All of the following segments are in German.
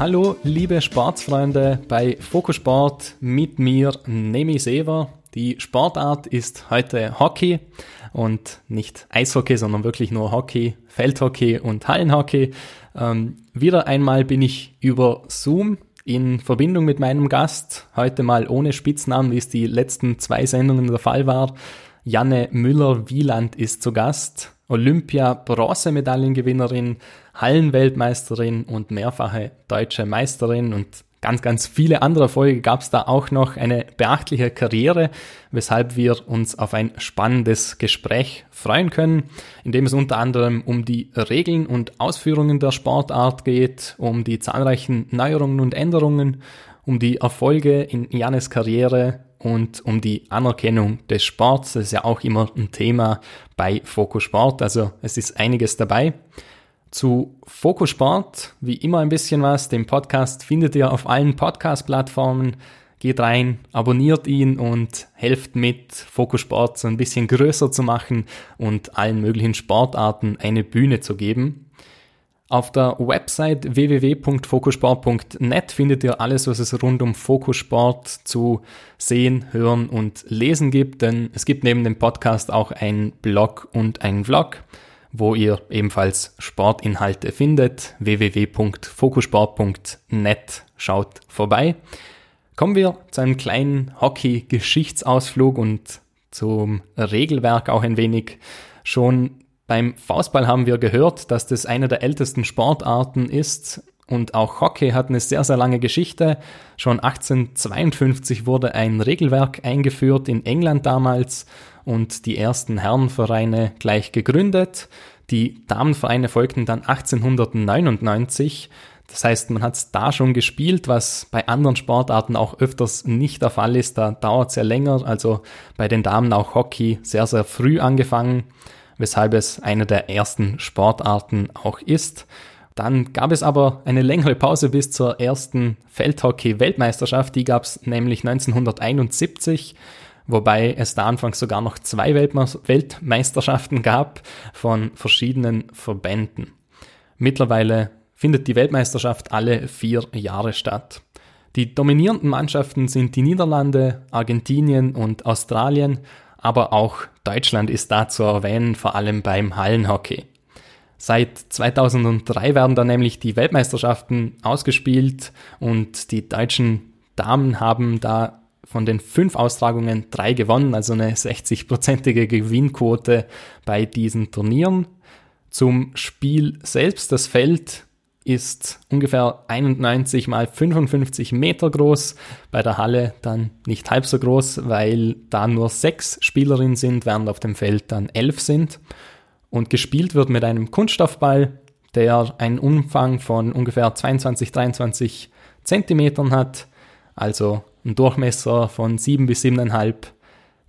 Hallo, liebe Sportsfreunde bei Fokusport mit mir, Nemi Sever. Die Sportart ist heute Hockey und nicht Eishockey, sondern wirklich nur Hockey, Feldhockey und Hallenhockey. Ähm, wieder einmal bin ich über Zoom in Verbindung mit meinem Gast, heute mal ohne Spitznamen, wie es die letzten zwei Sendungen der Fall war. Janne Müller-Wieland ist zu Gast, Olympia-Bronzemedaillengewinnerin, Hallenweltmeisterin und mehrfache deutsche Meisterin. Und ganz, ganz viele andere Erfolge gab es da auch noch. Eine beachtliche Karriere, weshalb wir uns auf ein spannendes Gespräch freuen können, in dem es unter anderem um die Regeln und Ausführungen der Sportart geht, um die zahlreichen Neuerungen und Änderungen, um die Erfolge in Janes Karriere und um die Anerkennung des Sports. Das ist ja auch immer ein Thema bei Fokus Sport, also es ist einiges dabei. Zu Fokus Sport, wie immer ein bisschen was. Den Podcast findet ihr auf allen Podcast-Plattformen. Geht rein, abonniert ihn und helft mit, Fokus Sport so ein bisschen größer zu machen und allen möglichen Sportarten eine Bühne zu geben. Auf der Website www.fokusport.net findet ihr alles, was es rund um Fokussport zu sehen, hören und lesen gibt, denn es gibt neben dem Podcast auch einen Blog und einen Vlog wo ihr ebenfalls Sportinhalte findet. www.fokusport.net schaut vorbei. Kommen wir zu einem kleinen Hockey-Geschichtsausflug und zum Regelwerk auch ein wenig. Schon beim Faustball haben wir gehört, dass das eine der ältesten Sportarten ist und auch Hockey hat eine sehr, sehr lange Geschichte. Schon 1852 wurde ein Regelwerk eingeführt in England damals und die ersten Herrenvereine gleich gegründet. Die Damenvereine folgten dann 1899. Das heißt, man hat da schon gespielt, was bei anderen Sportarten auch öfters nicht der Fall ist. Da dauert es ja länger. Also bei den Damen auch Hockey sehr, sehr früh angefangen, weshalb es eine der ersten Sportarten auch ist. Dann gab es aber eine längere Pause bis zur ersten Feldhockey-Weltmeisterschaft. Die gab es nämlich 1971 wobei es da anfangs sogar noch zwei Weltmeisterschaften gab von verschiedenen Verbänden. Mittlerweile findet die Weltmeisterschaft alle vier Jahre statt. Die dominierenden Mannschaften sind die Niederlande, Argentinien und Australien, aber auch Deutschland ist da zu erwähnen, vor allem beim Hallenhockey. Seit 2003 werden da nämlich die Weltmeisterschaften ausgespielt und die deutschen Damen haben da von den fünf Austragungen drei gewonnen, also eine 60-prozentige Gewinnquote bei diesen Turnieren. Zum Spiel selbst, das Feld ist ungefähr 91 mal 55 Meter groß, bei der Halle dann nicht halb so groß, weil da nur sechs Spielerinnen sind, während auf dem Feld dann elf sind. Und gespielt wird mit einem Kunststoffball, der einen Umfang von ungefähr 22, 23 Zentimetern hat, also einen Durchmesser von 7 bis 7,5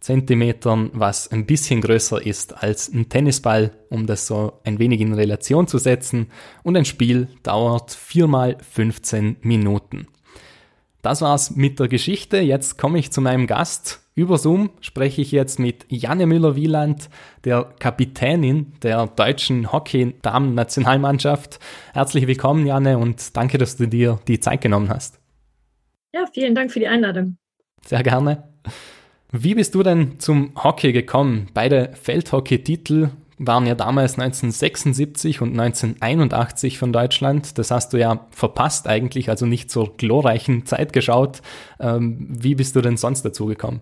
Zentimetern, was ein bisschen größer ist als ein Tennisball, um das so ein wenig in Relation zu setzen. Und ein Spiel dauert 4 mal 15 Minuten. Das war's mit der Geschichte. Jetzt komme ich zu meinem Gast. Über Zoom spreche ich jetzt mit Janne Müller-Wieland, der Kapitänin der deutschen Hockey-Damen-Nationalmannschaft. Herzlich willkommen, Janne, und danke, dass du dir die Zeit genommen hast. Ja, vielen Dank für die Einladung. Sehr gerne. Wie bist du denn zum Hockey gekommen? Beide Feldhockey-Titel waren ja damals 1976 und 1981 von Deutschland. Das hast du ja verpasst eigentlich, also nicht zur glorreichen Zeit geschaut. Ähm, wie bist du denn sonst dazu gekommen?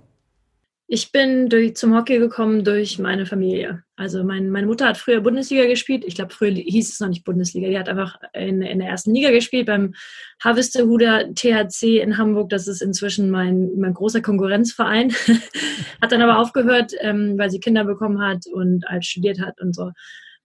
Ich bin durch, zum Hockey gekommen durch meine Familie. Also mein, meine Mutter hat früher Bundesliga gespielt. Ich glaube, früher hieß es noch nicht Bundesliga. Die hat einfach in, in der ersten Liga gespielt beim Harvesterhuder THC in Hamburg. Das ist inzwischen mein, mein großer Konkurrenzverein. hat dann aber aufgehört, ähm, weil sie Kinder bekommen hat und als studiert hat und so.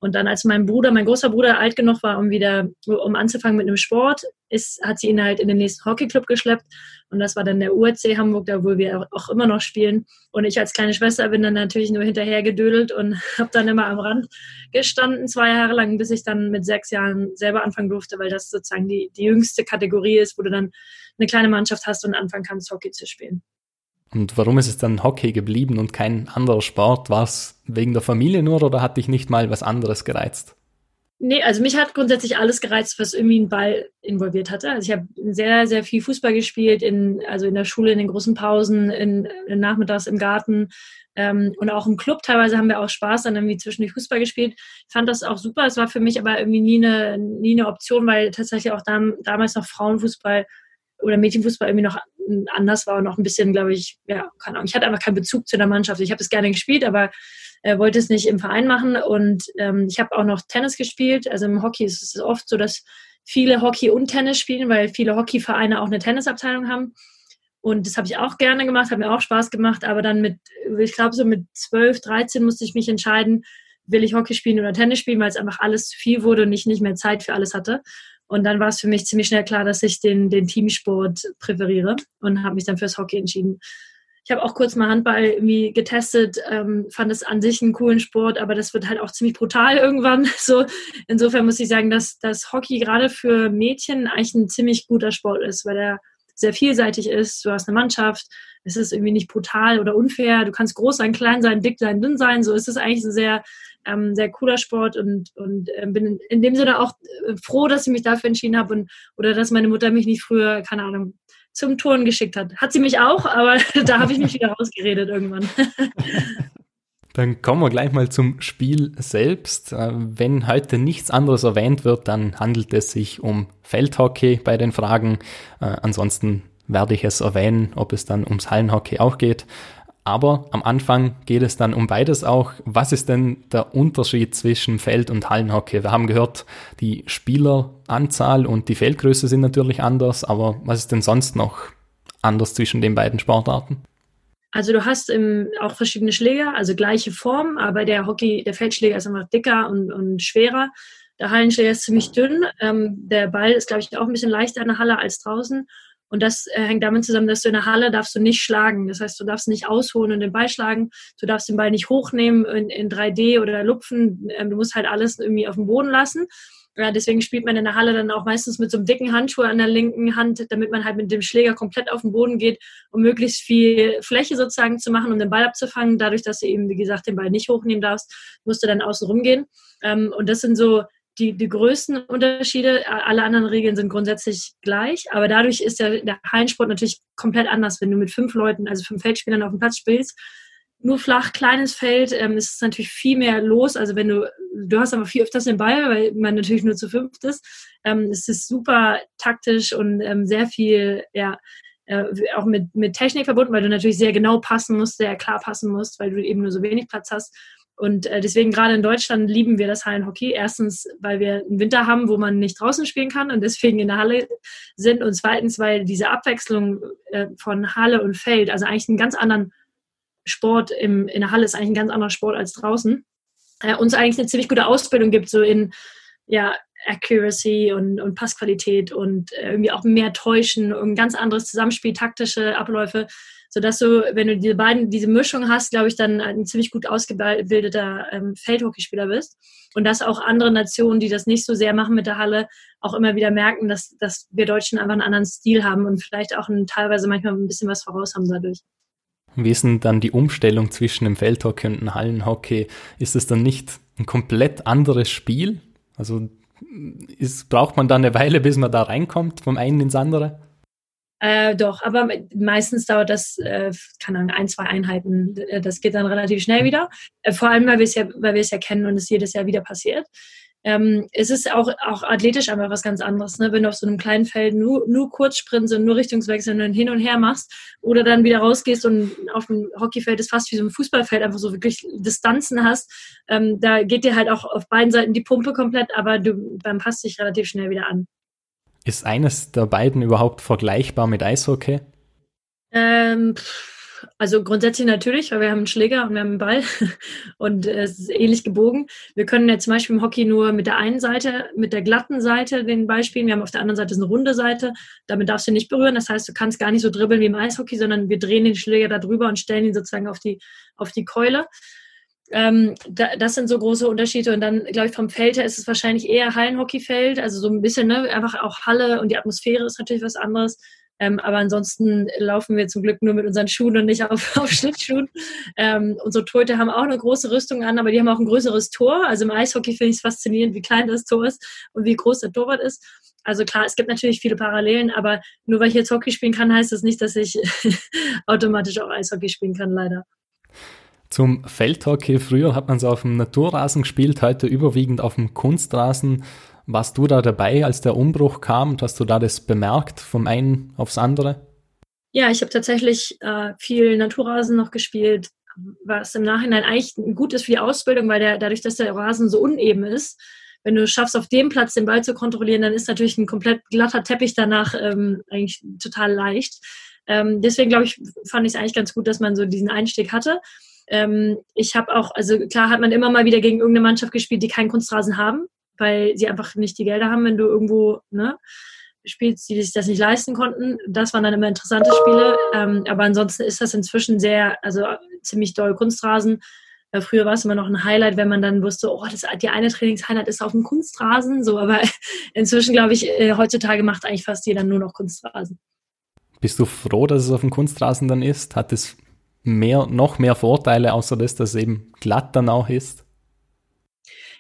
Und dann, als mein Bruder, mein großer Bruder alt genug war, um wieder, um anzufangen mit einem Sport, ist, hat sie ihn halt in den nächsten Hockeyclub geschleppt. Und das war dann der URC Hamburg, da wo wir auch immer noch spielen. Und ich als kleine Schwester bin dann natürlich nur hinterher gedödelt und habe dann immer am Rand gestanden, zwei Jahre lang, bis ich dann mit sechs Jahren selber anfangen durfte, weil das sozusagen die, die jüngste Kategorie ist, wo du dann eine kleine Mannschaft hast und anfangen kannst, Hockey zu spielen. Und warum ist es dann Hockey geblieben und kein anderer Sport? War es wegen der Familie nur oder hat dich nicht mal was anderes gereizt? Nee, also mich hat grundsätzlich alles gereizt, was irgendwie einen Ball involviert hatte. Also ich habe sehr, sehr viel Fußball gespielt, in, also in der Schule, in den großen Pausen, in, in Nachmittags im Garten ähm, und auch im Club. Teilweise haben wir auch Spaß dann irgendwie zwischendurch Fußball gespielt. Ich fand das auch super. Es war für mich aber irgendwie nie eine, nie eine Option, weil tatsächlich auch dam, damals noch Frauenfußball oder Mädchenfußball irgendwie noch anders war und noch ein bisschen, glaube ich, ja, keine Ahnung. Ich hatte einfach keinen Bezug zu der Mannschaft. Ich habe es gerne gespielt, aber äh, wollte es nicht im Verein machen. Und ähm, ich habe auch noch Tennis gespielt. Also im Hockey ist es oft so, dass viele Hockey und Tennis spielen, weil viele Hockeyvereine auch eine Tennisabteilung haben. Und das habe ich auch gerne gemacht, hat mir auch Spaß gemacht. Aber dann mit, ich glaube, so mit 12, 13 musste ich mich entscheiden, will ich Hockey spielen oder Tennis spielen, weil es einfach alles zu viel wurde und ich nicht mehr Zeit für alles hatte. Und dann war es für mich ziemlich schnell klar, dass ich den, den Teamsport präferiere und habe mich dann fürs Hockey entschieden. Ich habe auch kurz mal Handball irgendwie getestet, ähm, fand es an sich einen coolen Sport, aber das wird halt auch ziemlich brutal irgendwann. So, insofern muss ich sagen, dass das Hockey gerade für Mädchen eigentlich ein ziemlich guter Sport ist, weil er sehr vielseitig ist. Du hast eine Mannschaft, es ist irgendwie nicht brutal oder unfair. Du kannst groß sein, klein sein, dick sein, dünn sein. So ist es eigentlich ein sehr, ähm, sehr cooler Sport und, und äh, bin in dem Sinne auch äh, froh, dass ich mich dafür entschieden habe und oder dass meine Mutter mich nicht früher, keine Ahnung, zum Turnen geschickt hat. Hat sie mich auch, aber da habe ich mich wieder rausgeredet irgendwann. Dann kommen wir gleich mal zum Spiel selbst. Äh, wenn heute nichts anderes erwähnt wird, dann handelt es sich um Feldhockey bei den Fragen. Äh, ansonsten werde ich es erwähnen, ob es dann ums Hallenhockey auch geht. Aber am Anfang geht es dann um beides auch. Was ist denn der Unterschied zwischen Feld- und Hallenhockey? Wir haben gehört, die Spieleranzahl und die Feldgröße sind natürlich anders, aber was ist denn sonst noch anders zwischen den beiden Sportarten? Also du hast im, auch verschiedene Schläger, also gleiche Form, aber der Hockey, der Feldschläger ist einfach dicker und, und schwerer. Der Hallenschläger ist ziemlich dünn. Ähm, der Ball ist, glaube ich, auch ein bisschen leichter in der Halle als draußen. Und das äh, hängt damit zusammen, dass du in der Halle darfst du nicht schlagen. Das heißt, du darfst nicht ausholen und den Ball schlagen. Du darfst den Ball nicht hochnehmen in, in 3D oder lupfen. Ähm, du musst halt alles irgendwie auf dem Boden lassen. Ja, deswegen spielt man in der Halle dann auch meistens mit so einem dicken Handschuh an der linken Hand, damit man halt mit dem Schläger komplett auf den Boden geht, um möglichst viel Fläche sozusagen zu machen, um den Ball abzufangen. Dadurch, dass du eben, wie gesagt, den Ball nicht hochnehmen darfst, musst du dann außen rumgehen. Ähm, und das sind so die, die größten Unterschiede. Alle anderen Regeln sind grundsätzlich gleich, aber dadurch ist der, der Hallensport natürlich komplett anders. Wenn du mit fünf Leuten, also fünf Feldspielern auf dem Platz spielst, nur flach, kleines Feld, ähm, ist es natürlich viel mehr los. Also wenn du, du hast aber viel öfters den Ball, weil man natürlich nur zu fünft ist. Ähm, es ist super taktisch und ähm, sehr viel, ja, äh, auch mit, mit Technik verbunden, weil du natürlich sehr genau passen musst, sehr klar passen musst, weil du eben nur so wenig Platz hast. Und äh, deswegen gerade in Deutschland lieben wir das Hallenhockey. Erstens, weil wir einen Winter haben, wo man nicht draußen spielen kann und deswegen in der Halle sind. Und zweitens, weil diese Abwechslung äh, von Halle und Feld, also eigentlich einen ganz anderen Sport im, in der Halle ist eigentlich ein ganz anderer Sport als draußen, äh, uns eigentlich eine ziemlich gute Ausbildung gibt, so in ja, Accuracy und, und Passqualität und äh, irgendwie auch mehr Täuschen und ein ganz anderes Zusammenspiel, taktische Abläufe sodass du, wenn du diese beiden, diese Mischung hast, glaube ich, dann ein ziemlich gut ausgebildeter ähm, Feldhockeyspieler bist. Und dass auch andere Nationen, die das nicht so sehr machen mit der Halle, auch immer wieder merken, dass, dass wir Deutschen einfach einen anderen Stil haben und vielleicht auch ein, teilweise manchmal ein bisschen was voraus haben dadurch. Wie ist denn dann die Umstellung zwischen dem Feldhockey und dem Hallenhockey? Ist es dann nicht ein komplett anderes Spiel? Also ist, braucht man dann eine Weile, bis man da reinkommt, vom einen ins andere? Äh, doch, aber meistens dauert das, äh, kann dann ein, zwei Einheiten. Äh, das geht dann relativ schnell wieder. Äh, vor allem, weil wir es ja, weil wir es ja kennen und es jedes Jahr wieder passiert. Ähm, es ist auch, auch athletisch einfach was ganz anderes, ne? wenn du auf so einem kleinen Feld nur, nur Kurzsprints und nur Richtungswechsel und hin und her machst oder dann wieder rausgehst und auf dem Hockeyfeld ist fast wie so ein Fußballfeld, einfach so wirklich Distanzen hast. Ähm, da geht dir halt auch auf beiden Seiten die Pumpe komplett, aber du dann passt dich relativ schnell wieder an. Ist eines der beiden überhaupt vergleichbar mit Eishockey? Ähm, also grundsätzlich natürlich, weil wir haben einen Schläger und wir haben einen Ball und es ist ähnlich gebogen. Wir können ja zum Beispiel im Hockey nur mit der einen Seite, mit der glatten Seite den Ball spielen. Wir haben auf der anderen Seite eine runde Seite. Damit darfst du nicht berühren. Das heißt, du kannst gar nicht so dribbeln wie im Eishockey, sondern wir drehen den Schläger da drüber und stellen ihn sozusagen auf die, auf die Keule. Ähm, da, das sind so große Unterschiede. Und dann, glaube ich, vom Feld her ist es wahrscheinlich eher Hallenhockeyfeld, also so ein bisschen, ne, einfach auch Halle und die Atmosphäre ist natürlich was anderes. Ähm, aber ansonsten laufen wir zum Glück nur mit unseren Schuhen und nicht auf, auf Schlittschuhen. Ähm, unsere Torhüter haben auch eine große Rüstung an, aber die haben auch ein größeres Tor. Also im Eishockey finde ich es faszinierend, wie klein das Tor ist und wie groß der Torwart ist. Also klar, es gibt natürlich viele Parallelen, aber nur weil ich jetzt Hockey spielen kann, heißt das nicht, dass ich automatisch auch Eishockey spielen kann, leider. Zum Feldhockey. Früher hat man es auf dem Naturrasen gespielt, heute überwiegend auf dem Kunstrasen. Warst du da dabei, als der Umbruch kam hast du da das bemerkt, vom einen aufs andere? Ja, ich habe tatsächlich äh, viel Naturrasen noch gespielt, was im Nachhinein eigentlich gut ist für die Ausbildung, weil der, dadurch, dass der Rasen so uneben ist, wenn du schaffst, auf dem Platz den Ball zu kontrollieren, dann ist natürlich ein komplett glatter Teppich danach ähm, eigentlich total leicht. Ähm, deswegen glaube ich, fand ich es eigentlich ganz gut, dass man so diesen Einstieg hatte. Ähm, ich habe auch, also klar hat man immer mal wieder gegen irgendeine Mannschaft gespielt, die keinen Kunstrasen haben weil sie einfach nicht die Gelder haben, wenn du irgendwo ne, spielst, die sich das nicht leisten konnten. Das waren dann immer interessante Spiele. Ähm, aber ansonsten ist das inzwischen sehr, also ziemlich doll Kunstrasen. Äh, früher war es immer noch ein Highlight, wenn man dann wusste, oh, das, die eine Trainingshighlight ist auf dem Kunstrasen. So, aber inzwischen glaube ich, äh, heutzutage macht eigentlich fast jeder nur noch Kunstrasen. Bist du froh, dass es auf dem Kunstrasen dann ist? Hat es mehr, noch mehr Vorteile, außer dass das eben glatt dann auch ist?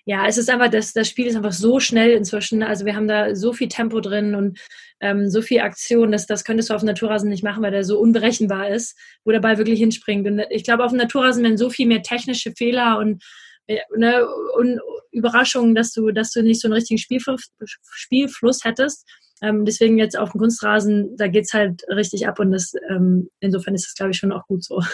ja, es ist einfach, das, das Spiel ist einfach so schnell inzwischen. Also wir haben da so viel Tempo drin und ähm, so viel Aktion, dass das könntest du auf dem Naturrasen nicht machen, weil der so unberechenbar ist, wo der Ball wirklich hinspringt. Und ich glaube, auf dem Naturrasen werden so viel mehr technische Fehler und, äh, ne, und Überraschungen, dass du, dass du nicht so einen richtigen Spielfluss, Spielfluss hättest. Ähm, deswegen jetzt auf dem Kunstrasen, da geht's halt richtig ab und das, ähm, insofern ist das, glaube ich, schon auch gut so.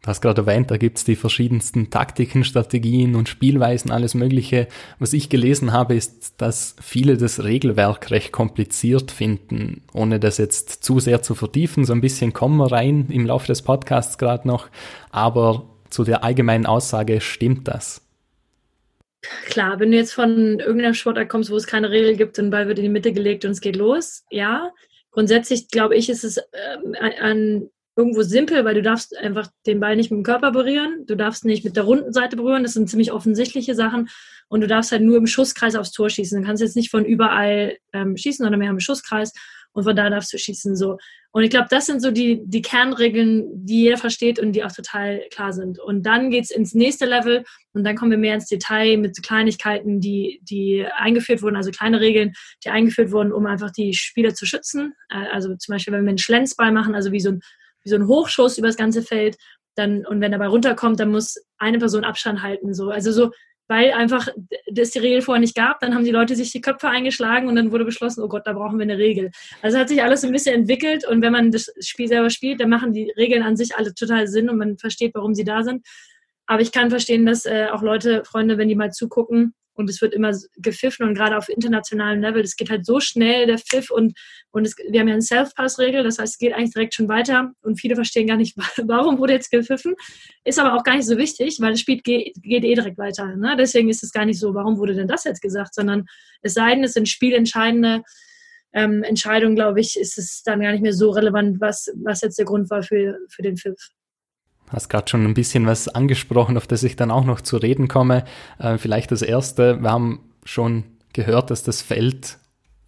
Du hast gerade erwähnt, da gibt's die verschiedensten Taktiken, Strategien und Spielweisen, alles Mögliche. Was ich gelesen habe, ist, dass viele das Regelwerk recht kompliziert finden, ohne das jetzt zu sehr zu vertiefen. So ein bisschen kommen wir rein im Laufe des Podcasts gerade noch, aber zu der allgemeinen Aussage stimmt das. Klar, wenn du jetzt von irgendeinem Sportart kommst, wo es keine Regel gibt und Ball wird in die Mitte gelegt und es geht los, ja. Grundsätzlich glaube ich, ist es äh, an irgendwo simpel, weil du darfst einfach den Ball nicht mit dem Körper berühren, du darfst nicht mit der runden Seite berühren, das sind ziemlich offensichtliche Sachen und du darfst halt nur im Schusskreis aufs Tor schießen. Du kannst jetzt nicht von überall ähm, schießen, sondern mehr im Schusskreis und von da darfst du schießen so. Und ich glaube, das sind so die, die Kernregeln, die jeder versteht und die auch total klar sind. Und dann geht's ins nächste Level und dann kommen wir mehr ins Detail mit Kleinigkeiten, die, die eingeführt wurden, also kleine Regeln, die eingeführt wurden, um einfach die Spieler zu schützen. Äh, also zum Beispiel, wenn wir einen Schlenzball machen, also wie so ein wie so ein Hochschuss über das ganze Feld. Dann, und wenn dabei runterkommt, dann muss eine Person Abstand halten. So. Also so, weil einfach das die Regel vorher nicht gab, dann haben die Leute sich die Köpfe eingeschlagen und dann wurde beschlossen, oh Gott, da brauchen wir eine Regel. Also hat sich alles ein bisschen entwickelt und wenn man das Spiel selber spielt, dann machen die Regeln an sich alle total Sinn und man versteht, warum sie da sind. Aber ich kann verstehen, dass äh, auch Leute, Freunde, wenn die mal zugucken, und es wird immer gepfiffen und gerade auf internationalem Level, es geht halt so schnell, der Pfiff und, und es, wir haben ja eine Self-Pass-Regel, das heißt, es geht eigentlich direkt schon weiter und viele verstehen gar nicht, warum wurde jetzt gepfiffen. Ist aber auch gar nicht so wichtig, weil das Spiel geht, geht eh direkt weiter. Ne? Deswegen ist es gar nicht so, warum wurde denn das jetzt gesagt, sondern es sei denn, es sind spielentscheidende ähm, Entscheidungen, glaube ich, ist es dann gar nicht mehr so relevant, was, was jetzt der Grund war für, für den Pfiff hast gerade schon ein bisschen was angesprochen, auf das ich dann auch noch zu reden komme. Äh, vielleicht das erste, wir haben schon gehört, dass das Feld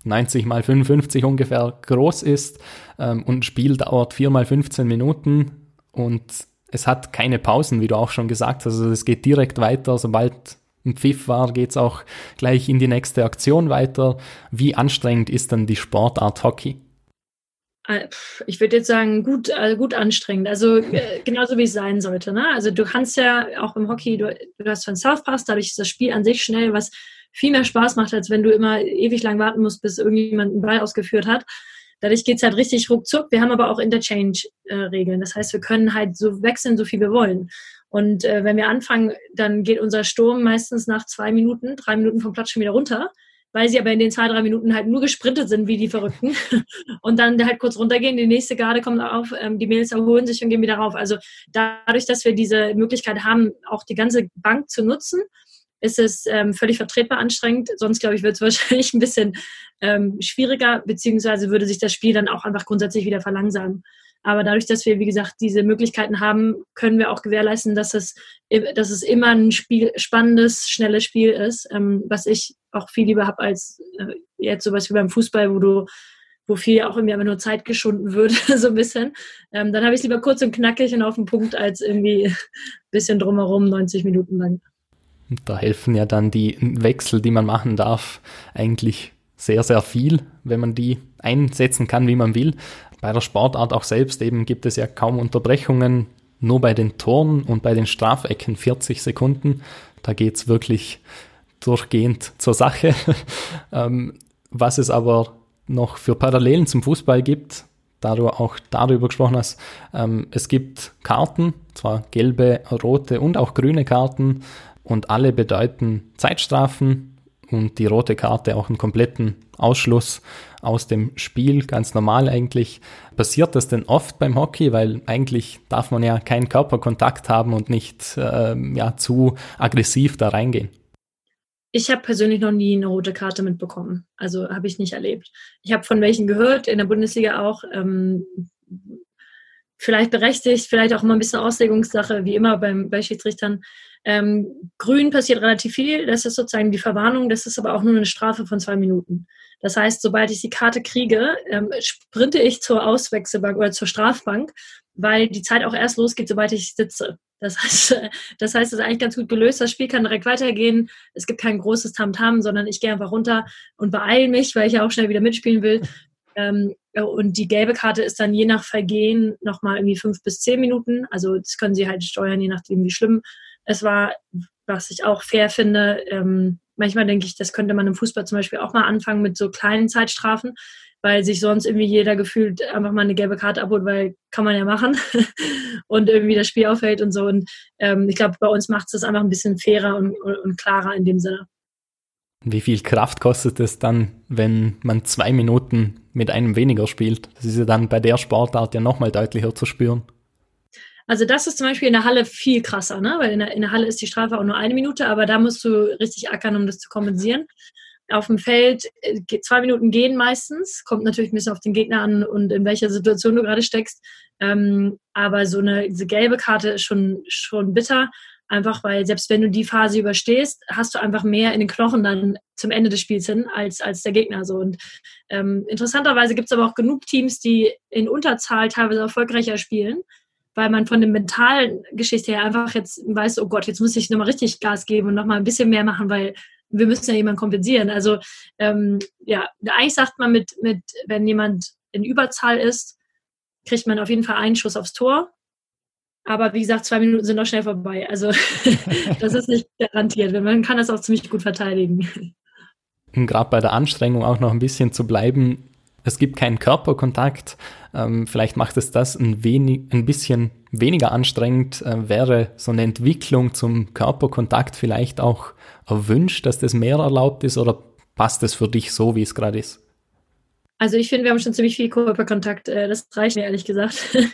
90 mal 55 ungefähr groß ist ähm, und ein Spiel dauert 4 mal 15 Minuten und es hat keine Pausen, wie du auch schon gesagt hast. Also es geht direkt weiter, sobald ein Pfiff war, geht's auch gleich in die nächste Aktion weiter. Wie anstrengend ist dann die Sportart Hockey? Äh, ich würde jetzt sagen, gut, also gut anstrengend. Also äh, genauso wie es sein sollte. Ne? Also du kannst ja auch im Hockey, du, du hast von South Pass, dadurch ist das Spiel an sich schnell, was viel mehr Spaß macht, als wenn du immer ewig lang warten musst, bis irgendjemand einen Ball ausgeführt hat. Dadurch geht's halt richtig ruckzuck. Wir haben aber auch Interchange-Regeln. das heißt, wir können halt so wechseln, so viel wir wollen. Und äh, wenn wir anfangen, dann geht unser Sturm meistens nach zwei Minuten, drei Minuten vom Platz schon wieder runter weil sie aber in den zwei, drei Minuten halt nur gesprintet sind wie die Verrückten und dann halt kurz runtergehen, die nächste Garde kommt auf, ähm, die Mädels erholen sich und gehen wieder rauf. Also dadurch, dass wir diese Möglichkeit haben, auch die ganze Bank zu nutzen, ist es ähm, völlig vertretbar anstrengend. Sonst, glaube ich, wird es wahrscheinlich ein bisschen ähm, schwieriger, beziehungsweise würde sich das Spiel dann auch einfach grundsätzlich wieder verlangsamen. Aber dadurch, dass wir, wie gesagt, diese Möglichkeiten haben, können wir auch gewährleisten, dass es, dass es immer ein Spiel, spannendes, schnelles Spiel ist, ähm, was ich auch viel lieber habe als äh, jetzt sowas wie beim Fußball, wo du, wo viel auch irgendwie einfach nur Zeit geschunden wird, so ein bisschen. Ähm, dann habe ich es lieber kurz und knackig und auf den Punkt, als irgendwie ein bisschen drumherum 90 Minuten lang. Da helfen ja dann die Wechsel, die man machen darf, eigentlich sehr, sehr viel, wenn man die einsetzen kann, wie man will. Bei der Sportart auch selbst eben gibt es ja kaum Unterbrechungen, nur bei den Toren und bei den Strafecken 40 Sekunden. Da geht's wirklich durchgehend zur Sache. ähm, was es aber noch für Parallelen zum Fußball gibt, da du auch darüber gesprochen hast, ähm, es gibt Karten, zwar gelbe, rote und auch grüne Karten und alle bedeuten Zeitstrafen und die rote Karte auch einen kompletten Ausschluss aus dem Spiel, ganz normal eigentlich. Passiert das denn oft beim Hockey, weil eigentlich darf man ja keinen Körperkontakt haben und nicht äh, ja, zu aggressiv da reingehen? Ich habe persönlich noch nie eine rote Karte mitbekommen. Also habe ich nicht erlebt. Ich habe von welchen gehört, in der Bundesliga auch. Ähm, vielleicht berechtigt, vielleicht auch immer ein bisschen Auslegungssache, wie immer beim, bei Schiedsrichtern. Ähm, grün passiert relativ viel, das ist sozusagen die Verwarnung, das ist aber auch nur eine Strafe von zwei Minuten. Das heißt, sobald ich die Karte kriege, ähm, sprinte ich zur Auswechselbank oder zur Strafbank, weil die Zeit auch erst losgeht, sobald ich sitze. Das heißt, das heißt, es ist eigentlich ganz gut gelöst. Das Spiel kann direkt weitergehen. Es gibt kein großes Tamtam, -Tam, sondern ich gehe einfach runter und beeile mich, weil ich ja auch schnell wieder mitspielen will. Ähm, und die gelbe Karte ist dann je nach Vergehen nochmal irgendwie fünf bis zehn Minuten. Also das können sie halt steuern, je nachdem, wie schlimm es war, was ich auch fair finde. Ähm, manchmal denke ich, das könnte man im Fußball zum Beispiel auch mal anfangen mit so kleinen Zeitstrafen, weil sich sonst irgendwie jeder gefühlt einfach mal eine gelbe Karte abholt, weil kann man ja machen und irgendwie das Spiel aufhält und so. Und ähm, ich glaube, bei uns macht es das einfach ein bisschen fairer und, und klarer in dem Sinne. Wie viel Kraft kostet es dann, wenn man zwei Minuten mit einem weniger spielt? Das ist ja dann bei der Sportart ja nochmal deutlicher zu spüren. Also das ist zum Beispiel in der Halle viel krasser, ne? weil in der, in der Halle ist die Strafe auch nur eine Minute, aber da musst du richtig ackern, um das zu kompensieren. Auf dem Feld äh, zwei Minuten gehen meistens, kommt natürlich ein bisschen auf den Gegner an und in welcher Situation du gerade steckst. Ähm, aber so eine diese gelbe Karte ist schon, schon bitter, einfach weil selbst wenn du die Phase überstehst, hast du einfach mehr in den Knochen dann zum Ende des Spiels hin als, als der Gegner. So. Und ähm, interessanterweise gibt es aber auch genug Teams, die in Unterzahl teilweise erfolgreicher spielen weil man von der mentalen Geschichte her einfach jetzt weiß, oh Gott, jetzt muss ich nochmal richtig Gas geben und nochmal ein bisschen mehr machen, weil wir müssen ja jemanden kompensieren. Also ähm, ja, eigentlich sagt man mit, mit, wenn jemand in Überzahl ist, kriegt man auf jeden Fall einen Schuss aufs Tor. Aber wie gesagt, zwei Minuten sind noch schnell vorbei. Also das ist nicht garantiert. Man kann das auch ziemlich gut verteidigen. Gerade bei der Anstrengung auch noch ein bisschen zu bleiben, es gibt keinen Körperkontakt. Ähm, vielleicht macht es das ein, wenig, ein bisschen weniger anstrengend. Äh, wäre so eine Entwicklung zum Körperkontakt vielleicht auch erwünscht, dass das mehr erlaubt ist oder passt es für dich so, wie es gerade ist? Also ich finde, wir haben schon ziemlich viel Körperkontakt. Äh, das reicht mir ehrlich gesagt.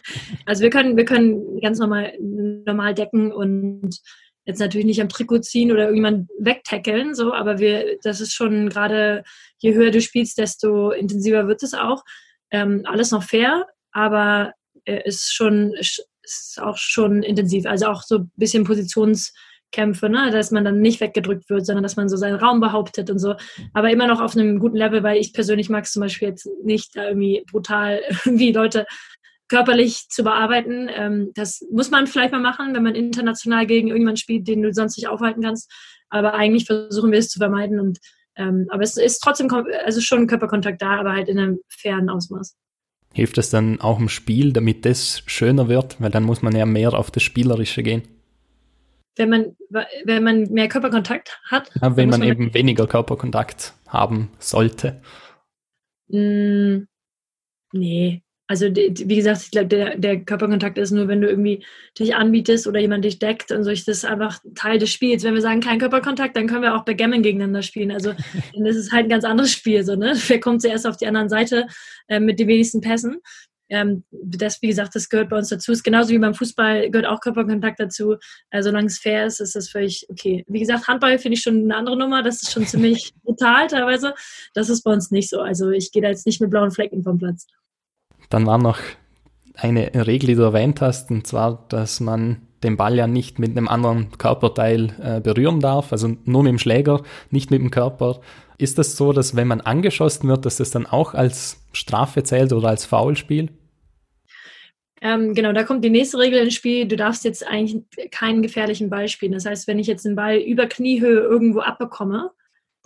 Also wir können, wir können ganz normal, normal decken und jetzt natürlich nicht am Trikot ziehen oder irgendjemand wegtackeln, so, aber wir, das ist schon gerade, je höher du spielst, desto intensiver wird es auch. Ähm, alles noch fair, aber äh, ist schon, ist auch schon intensiv. Also auch so ein bisschen Positionskämpfe, ne? dass man dann nicht weggedrückt wird, sondern dass man so seinen Raum behauptet und so. Aber immer noch auf einem guten Level, weil ich persönlich mag es zum Beispiel jetzt nicht da irgendwie brutal irgendwie Leute körperlich zu bearbeiten. Ähm, das muss man vielleicht mal machen, wenn man international gegen irgendjemanden spielt, den du sonst nicht aufhalten kannst. Aber eigentlich versuchen wir es zu vermeiden. Und, ähm, aber es ist trotzdem also schon Körperkontakt da, aber halt in einem fairen Ausmaß. Hilft das dann auch im Spiel, damit das schöner wird? Weil dann muss man ja mehr auf das Spielerische gehen. Wenn man, wenn man mehr Körperkontakt hat? Ja, wenn man, man eben weniger Körperkontakt haben sollte. Mm, nee, also wie gesagt, ich glaube, der, der Körperkontakt ist nur, wenn du irgendwie dich anbietest oder jemand dich deckt und so. Das ist einfach Teil des Spiels. Wenn wir sagen, kein Körperkontakt, dann können wir auch Backgammon gegeneinander spielen. Also das ist halt ein ganz anderes Spiel. So, ne? Wer kommt zuerst auf die anderen Seite äh, mit den wenigsten Pässen? Ähm, das, wie gesagt, das gehört bei uns dazu. Ist genauso wie beim Fußball gehört auch Körperkontakt dazu. Äh, solange es fair ist, ist das völlig okay. Wie gesagt, Handball finde ich schon eine andere Nummer. Das ist schon ziemlich brutal teilweise. Das ist bei uns nicht so. Also ich gehe da jetzt nicht mit blauen Flecken vom Platz. Dann war noch eine Regel, die du erwähnt hast, und zwar, dass man den Ball ja nicht mit einem anderen Körperteil äh, berühren darf, also nur mit dem Schläger, nicht mit dem Körper. Ist das so, dass wenn man angeschossen wird, dass das dann auch als Strafe zählt oder als Foulspiel? Ähm, genau, da kommt die nächste Regel ins Spiel. Du darfst jetzt eigentlich keinen gefährlichen Ball spielen. Das heißt, wenn ich jetzt einen Ball über Kniehöhe irgendwo abbekomme,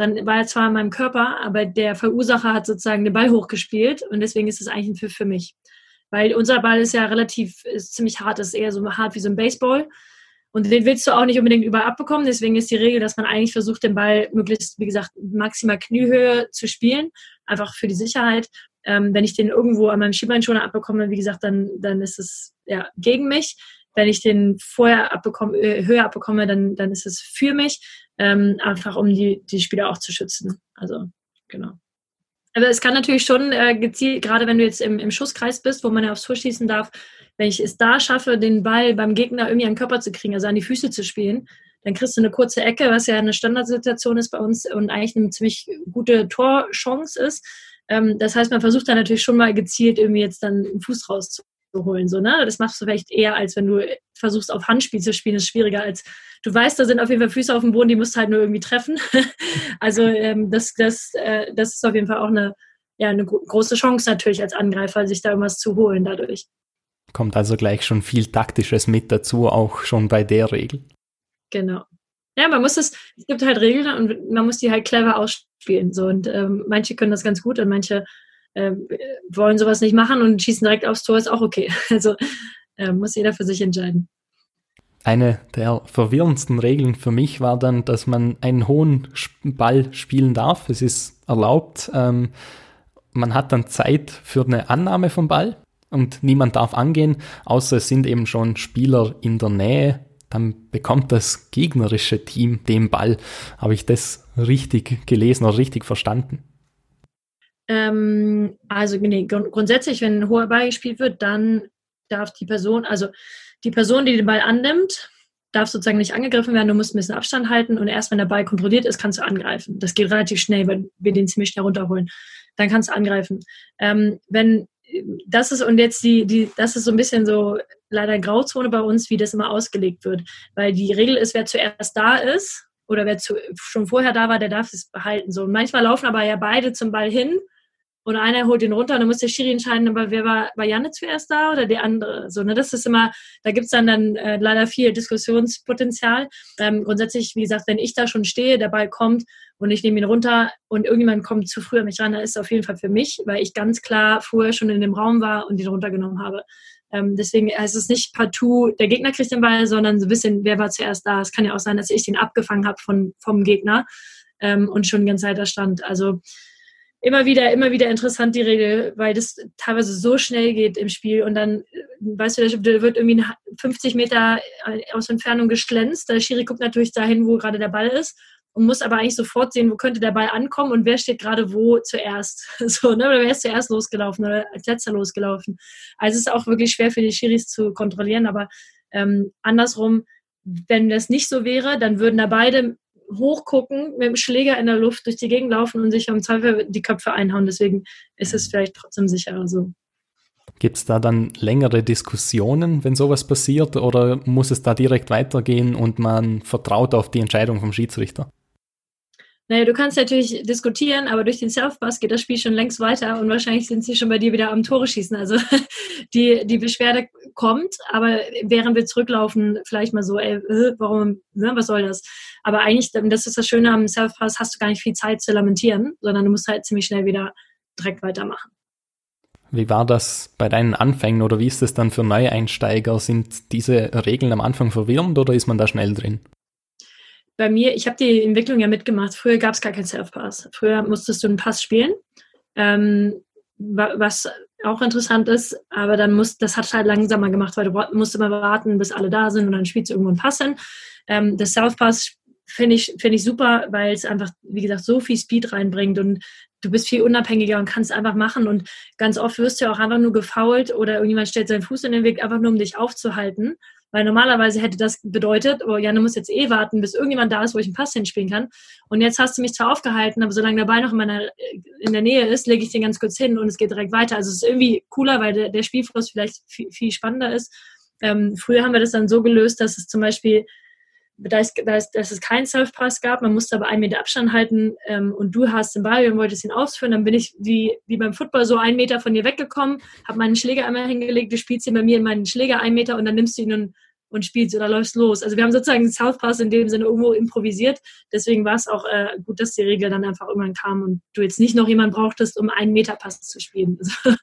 dann war er zwar in meinem Körper, aber der Verursacher hat sozusagen den Ball hochgespielt und deswegen ist es eigentlich ein Pfiff für mich. Weil unser Ball ist ja relativ, ist ziemlich hart, ist eher so hart wie so ein Baseball. Und den willst du auch nicht unbedingt überall abbekommen. Deswegen ist die Regel, dass man eigentlich versucht, den Ball möglichst, wie gesagt, maximal Kniehöhe zu spielen. Einfach für die Sicherheit. Ähm, wenn ich den irgendwo an meinem Schienbeinschoner abbekomme, wie gesagt, dann, dann ist es ja gegen mich. Wenn ich den vorher abbekomme, äh, höher abbekomme, dann, dann ist es für mich. Ähm, einfach um die, die Spieler auch zu schützen. Also, genau. Aber es kann natürlich schon äh, gezielt, gerade wenn du jetzt im, im Schusskreis bist, wo man ja aufs Tor schießen darf, wenn ich es da schaffe, den Ball beim Gegner irgendwie an den Körper zu kriegen, also an die Füße zu spielen, dann kriegst du eine kurze Ecke, was ja eine Standardsituation ist bei uns und eigentlich eine ziemlich gute Torchance ist. Ähm, das heißt, man versucht dann natürlich schon mal gezielt irgendwie jetzt dann einen Fuß rauszuholen. So, ne? Das machst du vielleicht eher, als wenn du versuchst, auf Handspiel zu spielen, das ist schwieriger als du weißt, da sind auf jeden Fall Füße auf dem Boden, die musst du halt nur irgendwie treffen. also ähm, das, das, äh, das ist auf jeden Fall auch eine, ja, eine große Chance natürlich als Angreifer, sich da irgendwas zu holen dadurch. Kommt also gleich schon viel Taktisches mit dazu, auch schon bei der Regel. Genau. Ja, man muss es, es gibt halt Regeln und man muss die halt clever ausspielen. So. Und ähm, manche können das ganz gut und manche äh, wollen sowas nicht machen und schießen direkt aufs Tor, ist auch okay. Also äh, muss jeder für sich entscheiden. Eine der verwirrendsten Regeln für mich war dann, dass man einen hohen Ball spielen darf. Es ist erlaubt. Ähm, man hat dann Zeit für eine Annahme vom Ball und niemand darf angehen, außer es sind eben schon Spieler in der Nähe. Dann bekommt das gegnerische Team den Ball. Habe ich das richtig gelesen oder richtig verstanden? Ähm, also nee, grundsätzlich, wenn ein hoher Ball gespielt wird, dann darf die Person, also die Person, die den Ball annimmt, darf sozusagen nicht angegriffen werden, du musst ein bisschen Abstand halten und erst wenn der Ball kontrolliert ist, kannst du angreifen. Das geht relativ schnell, weil wir den ziemlich schnell runterholen. Dann kannst du angreifen. Ähm, wenn das ist und jetzt die, die, das ist so ein bisschen so leider Grauzone bei uns, wie das immer ausgelegt wird. Weil die Regel ist, wer zuerst da ist oder wer zu, schon vorher da war, der darf es behalten. So. Manchmal laufen aber ja beide zum Ball hin und einer holt ihn runter und dann muss der Schiri entscheiden, aber wer war, war Janne zuerst da oder der andere? So, ne, das ist immer, da gibt's dann, dann äh, leider viel Diskussionspotenzial. Ähm, grundsätzlich, wie gesagt, wenn ich da schon stehe, der Ball kommt und ich nehme ihn runter und irgendjemand kommt zu früh an mich ran, dann ist es auf jeden Fall für mich, weil ich ganz klar vorher schon in dem Raum war und ihn runtergenommen habe. Ähm, deswegen heißt es nicht partout, der Gegner kriegt den Ball, sondern so ein bisschen, wer war zuerst da. Es kann ja auch sein, dass ich den abgefangen habe von, vom Gegner ähm, und schon ganz weiter stand. Also immer wieder, immer wieder interessant, die Regel, weil das teilweise so schnell geht im Spiel und dann, weißt du, da wird irgendwie 50 Meter aus Entfernung geschlänzt. Der Schiri guckt natürlich dahin, wo gerade der Ball ist und muss aber eigentlich sofort sehen, wo könnte der Ball ankommen und wer steht gerade wo zuerst. So, ne? Oder wer ist zuerst losgelaufen oder als letzter losgelaufen. Also es ist auch wirklich schwer für die Schiris zu kontrollieren, aber ähm, andersrum, wenn das nicht so wäre, dann würden da beide hochgucken, mit dem Schläger in der Luft durch die Gegend laufen und sich am Zweifel die Köpfe einhauen. Deswegen ist es vielleicht trotzdem sicherer so. Gibt es da dann längere Diskussionen, wenn sowas passiert, oder muss es da direkt weitergehen und man vertraut auf die Entscheidung vom Schiedsrichter? Naja, du kannst natürlich diskutieren, aber durch den Self-Pass geht das Spiel schon längst weiter und wahrscheinlich sind sie schon bei dir wieder am Tore schießen. Also die, die Beschwerde kommt, aber während wir zurücklaufen, vielleicht mal so, ey, äh, warum, ne, was soll das? Aber eigentlich, das ist das Schöne am Self-Pass, hast du gar nicht viel Zeit zu lamentieren, sondern du musst halt ziemlich schnell wieder direkt weitermachen. Wie war das bei deinen Anfängen oder wie ist es dann für Neueinsteiger? Sind diese Regeln am Anfang verwirrend oder ist man da schnell drin? bei mir, ich habe die Entwicklung ja mitgemacht. Früher gab es gar keinen Self-Pass. Früher musstest du einen Pass spielen, ähm, was auch interessant ist, aber dann muss, das hat halt langsamer gemacht, weil du musst immer warten, bis alle da sind und dann spielst du irgendwo einen Pass hin. Ähm, das Self-Pass finde ich, finde ich super, weil es einfach, wie gesagt, so viel Speed reinbringt und du bist viel unabhängiger und kannst einfach machen und ganz oft wirst du ja auch einfach nur gefault oder irgendjemand stellt seinen Fuß in den Weg, einfach nur um dich aufzuhalten. Weil normalerweise hätte das bedeutet, oh ja, du musst jetzt eh warten, bis irgendjemand da ist, wo ich einen Pass hinspielen kann. Und jetzt hast du mich zwar aufgehalten, aber solange der Ball noch in, meiner, in der Nähe ist, lege ich den ganz kurz hin und es geht direkt weiter. Also es ist irgendwie cooler, weil der, der Spielfluss vielleicht viel, viel spannender ist. Ähm, früher haben wir das dann so gelöst, dass es zum Beispiel da ist, da ist, dass es keinen Self-Pass gab, man musste aber einen Meter Abstand halten ähm, und du hast den Ball und wolltest ihn ausführen, dann bin ich wie, wie beim Football so einen Meter von dir weggekommen, habe meinen Schläger einmal hingelegt, du spielst ihn bei mir in meinen Schläger einen Meter und dann nimmst du ihn und, und spielst oder läufst los. Also wir haben sozusagen den South-Pass in dem Sinne irgendwo improvisiert, deswegen war es auch äh, gut, dass die Regel dann einfach irgendwann kam und du jetzt nicht noch jemanden brauchtest, um einen Meter Pass zu spielen.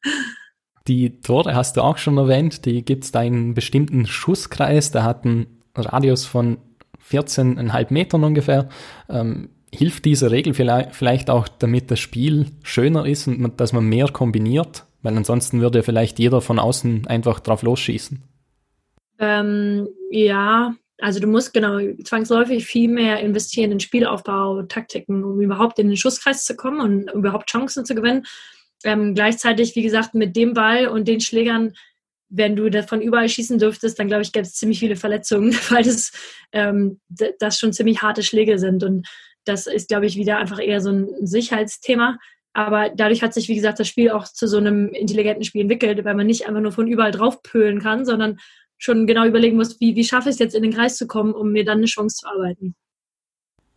Die Tore hast du auch schon erwähnt, die gibt es da einen bestimmten Schusskreis, der hat einen Radius von 14,5 Metern ungefähr. Ähm, hilft diese Regel vielleicht auch, damit das Spiel schöner ist und dass man mehr kombiniert? Weil ansonsten würde vielleicht jeder von außen einfach drauf losschießen. Ähm, ja, also du musst genau zwangsläufig viel mehr investieren in Spielaufbau, Taktiken, um überhaupt in den Schusskreis zu kommen und überhaupt Chancen zu gewinnen. Ähm, gleichzeitig, wie gesagt, mit dem Ball und den Schlägern wenn du davon überall schießen dürftest, dann glaube ich, gäbe es ziemlich viele Verletzungen, weil das, ähm, das schon ziemlich harte Schläge sind. Und das ist, glaube ich, wieder einfach eher so ein Sicherheitsthema. Aber dadurch hat sich, wie gesagt, das Spiel auch zu so einem intelligenten Spiel entwickelt, weil man nicht einfach nur von überall drauf pölen kann, sondern schon genau überlegen muss, wie, wie schaffe ich es jetzt in den Kreis zu kommen, um mir dann eine Chance zu arbeiten.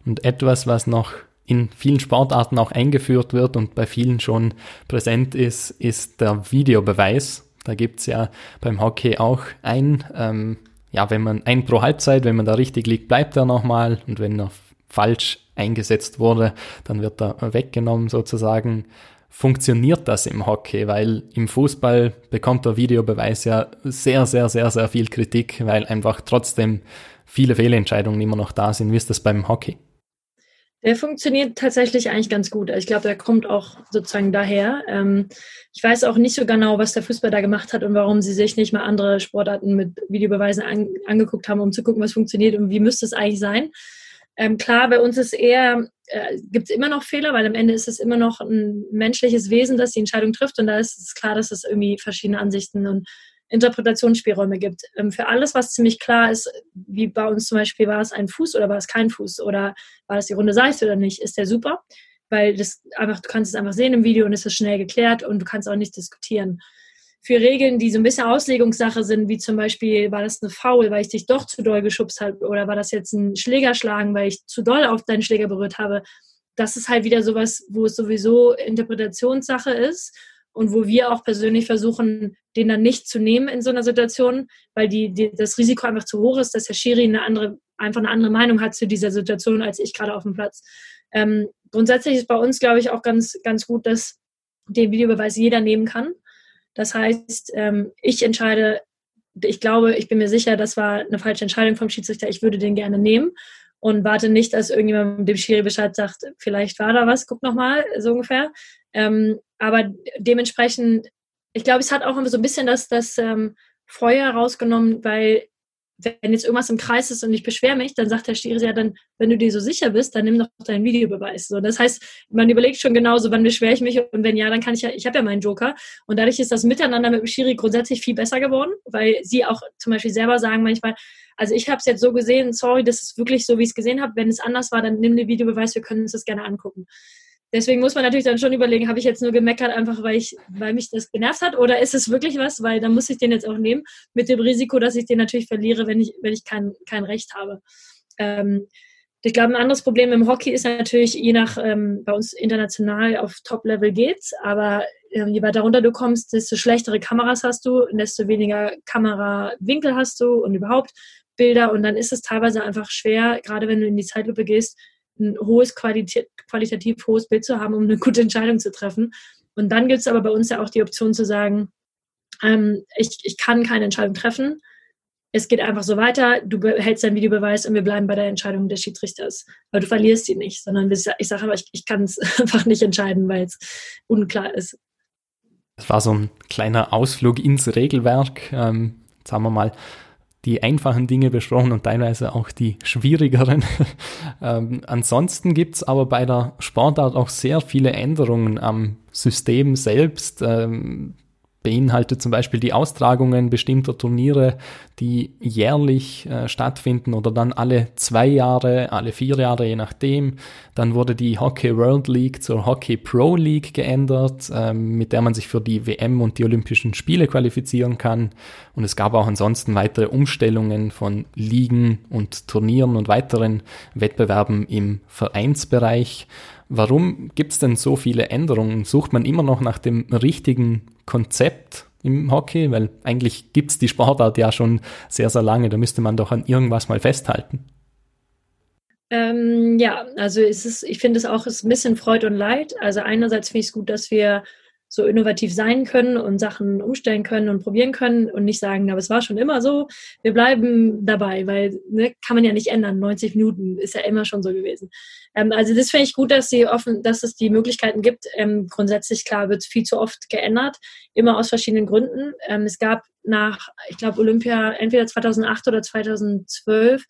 Und etwas, was noch in vielen Sportarten auch eingeführt wird und bei vielen schon präsent ist, ist der Videobeweis. Da gibt's ja beim Hockey auch ein, ähm, ja, wenn man ein pro Halbzeit, wenn man da richtig liegt, bleibt er nochmal und wenn er falsch eingesetzt wurde, dann wird er weggenommen sozusagen. Funktioniert das im Hockey? Weil im Fußball bekommt der Videobeweis ja sehr, sehr, sehr, sehr viel Kritik, weil einfach trotzdem viele Fehlentscheidungen immer noch da sind. Wie ist das beim Hockey? Der funktioniert tatsächlich eigentlich ganz gut. Ich glaube, der kommt auch sozusagen daher. Ähm, ich weiß auch nicht so genau, was der Fußball da gemacht hat und warum sie sich nicht mal andere Sportarten mit Videobeweisen an, angeguckt haben, um zu gucken, was funktioniert und wie müsste es eigentlich sein. Ähm, klar, bei uns ist eher, äh, gibt es immer noch Fehler, weil am Ende ist es immer noch ein menschliches Wesen, das die Entscheidung trifft und da ist es klar, dass es irgendwie verschiedene Ansichten und Interpretationsspielräume gibt. Ähm, für alles, was ziemlich klar ist, wie bei uns zum Beispiel, war es ein Fuß oder war es kein Fuß oder war das die runde Seite oder nicht, ist der super, weil das einfach, du kannst es einfach sehen im Video und es ist schnell geklärt und du kannst auch nicht diskutieren. Für Regeln, die so ein bisschen Auslegungssache sind, wie zum Beispiel, war das eine Foul, weil ich dich doch zu doll geschubst habe oder war das jetzt ein Schlägerschlagen, weil ich zu doll auf deinen Schläger berührt habe, das ist halt wieder sowas, wo es sowieso Interpretationssache ist und wo wir auch persönlich versuchen, den dann nicht zu nehmen in so einer Situation, weil die, die, das Risiko einfach zu hoch ist, dass der Schiri eine andere, einfach eine andere Meinung hat zu dieser Situation als ich gerade auf dem Platz. Ähm, grundsätzlich ist bei uns, glaube ich, auch ganz, ganz gut, dass den Videobeweis jeder nehmen kann. Das heißt, ähm, ich entscheide, ich glaube, ich bin mir sicher, das war eine falsche Entscheidung vom Schiedsrichter, ich würde den gerne nehmen und warte nicht, dass irgendjemand dem Schiri Bescheid sagt, vielleicht war da was, guck nochmal, so ungefähr. Ähm, aber dementsprechend, ich glaube, es hat auch so ein bisschen das, das ähm, Feuer rausgenommen, weil wenn jetzt irgendwas im Kreis ist und ich beschwere mich, dann sagt der Schiri ja dann, wenn du dir so sicher bist, dann nimm doch deinen Videobeweis. So, das heißt, man überlegt schon genauso, wann beschwere ich mich und wenn ja, dann kann ich ja, ich habe ja meinen Joker und dadurch ist das Miteinander mit dem Schiri grundsätzlich viel besser geworden, weil sie auch zum Beispiel selber sagen manchmal, also ich habe es jetzt so gesehen, sorry, das ist wirklich so, wie ich es gesehen habe. Wenn es anders war, dann nimm den Videobeweis, wir können uns das gerne angucken. Deswegen muss man natürlich dann schon überlegen, habe ich jetzt nur gemeckert, einfach weil, ich, weil mich das genervt hat oder ist es wirklich was? Weil dann muss ich den jetzt auch nehmen, mit dem Risiko, dass ich den natürlich verliere, wenn ich, wenn ich kein, kein Recht habe. Ähm, ich glaube, ein anderes Problem im Hockey ist natürlich, je nach, ähm, bei uns international auf Top-Level geht's, aber äh, je weiter runter du kommst, desto schlechtere Kameras hast du, desto weniger Kamerawinkel hast du und überhaupt Bilder und dann ist es teilweise einfach schwer, gerade wenn du in die Zeitlupe gehst, ein hohes Qualität, qualitativ hohes Bild zu haben, um eine gute Entscheidung zu treffen. Und dann gibt es aber bei uns ja auch die Option zu sagen, ähm, ich, ich kann keine Entscheidung treffen. Es geht einfach so weiter, du hältst deinen Videobeweis und wir bleiben bei der Entscheidung des Schiedsrichters. Aber du verlierst sie nicht, sondern ich sage aber, ich, ich kann es einfach nicht entscheiden, weil es unklar ist. Das war so ein kleiner Ausflug ins Regelwerk. Ähm, haben wir mal die einfachen Dinge besprochen und teilweise auch die schwierigeren. ähm, ansonsten gibt's aber bei der Sportart auch sehr viele Änderungen am System selbst. Ähm, beinhaltet zum Beispiel die Austragungen bestimmter Turniere, die jährlich äh, stattfinden oder dann alle zwei Jahre, alle vier Jahre, je nachdem. Dann wurde die Hockey World League zur Hockey Pro League geändert, ähm, mit der man sich für die WM und die Olympischen Spiele qualifizieren kann. Und es gab auch ansonsten weitere Umstellungen von Ligen und Turnieren und weiteren Wettbewerben im Vereinsbereich. Warum gibt es denn so viele Änderungen? Sucht man immer noch nach dem richtigen Konzept im Hockey? Weil eigentlich gibt es die Sportart ja schon sehr, sehr lange. Da müsste man doch an irgendwas mal festhalten. Ähm, ja, also es ist, ich finde es auch ist ein bisschen Freude und Leid. Also einerseits finde ich es gut, dass wir so innovativ sein können und Sachen umstellen können und probieren können und nicht sagen, aber es war schon immer so, wir bleiben dabei, weil ne, kann man ja nicht ändern. 90 Minuten ist ja immer schon so gewesen. Ähm, also das finde ich gut, dass sie offen, dass es die Möglichkeiten gibt. Ähm, grundsätzlich klar wird viel zu oft geändert, immer aus verschiedenen Gründen. Ähm, es gab nach, ich glaube Olympia entweder 2008 oder 2012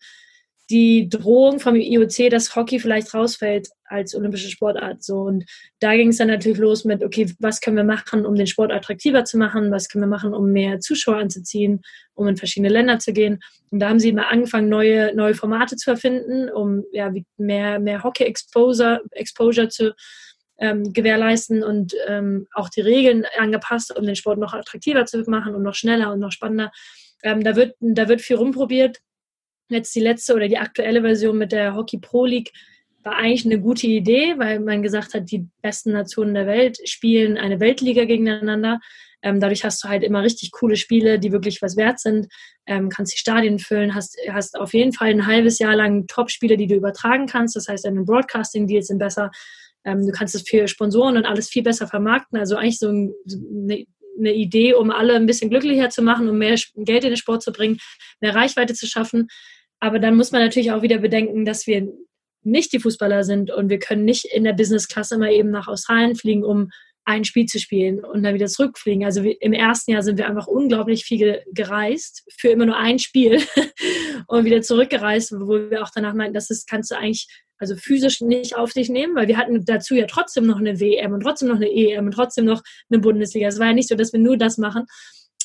die Drohung vom IOC, dass Hockey vielleicht rausfällt als olympische Sportart. So und da ging es dann natürlich los mit, okay, was können wir machen, um den Sport attraktiver zu machen? Was können wir machen, um mehr Zuschauer anzuziehen, um in verschiedene Länder zu gehen? Und da haben sie mal angefangen, neue neue Formate zu erfinden, um ja mehr mehr Hockey Exposure Exposure zu ähm, gewährleisten und ähm, auch die Regeln angepasst, um den Sport noch attraktiver zu machen und noch schneller und noch spannender. Ähm, da wird da wird viel rumprobiert Jetzt die letzte oder die aktuelle Version mit der Hockey Pro League war eigentlich eine gute Idee, weil man gesagt hat, die besten Nationen der Welt spielen eine Weltliga gegeneinander. Ähm, dadurch hast du halt immer richtig coole Spiele, die wirklich was wert sind. Ähm, kannst die Stadien füllen, hast, hast auf jeden Fall ein halbes Jahr lang Top-Spiele, die du übertragen kannst. Das heißt, deine Broadcasting-Deals sind besser. Ähm, du kannst es für Sponsoren und alles viel besser vermarkten. Also eigentlich so ein, eine, eine Idee, um alle ein bisschen glücklicher zu machen, um mehr Geld in den Sport zu bringen, mehr Reichweite zu schaffen. Aber dann muss man natürlich auch wieder bedenken, dass wir nicht die Fußballer sind und wir können nicht in der Business-Klasse mal eben nach Australien fliegen, um ein Spiel zu spielen und dann wieder zurückfliegen. Also im ersten Jahr sind wir einfach unglaublich viel gereist für immer nur ein Spiel und wieder zurückgereist, wo wir auch danach meinten, das ist, kannst du eigentlich also physisch nicht auf dich nehmen, weil wir hatten dazu ja trotzdem noch eine WM und trotzdem noch eine EM und trotzdem noch eine Bundesliga. Es war ja nicht so, dass wir nur das machen.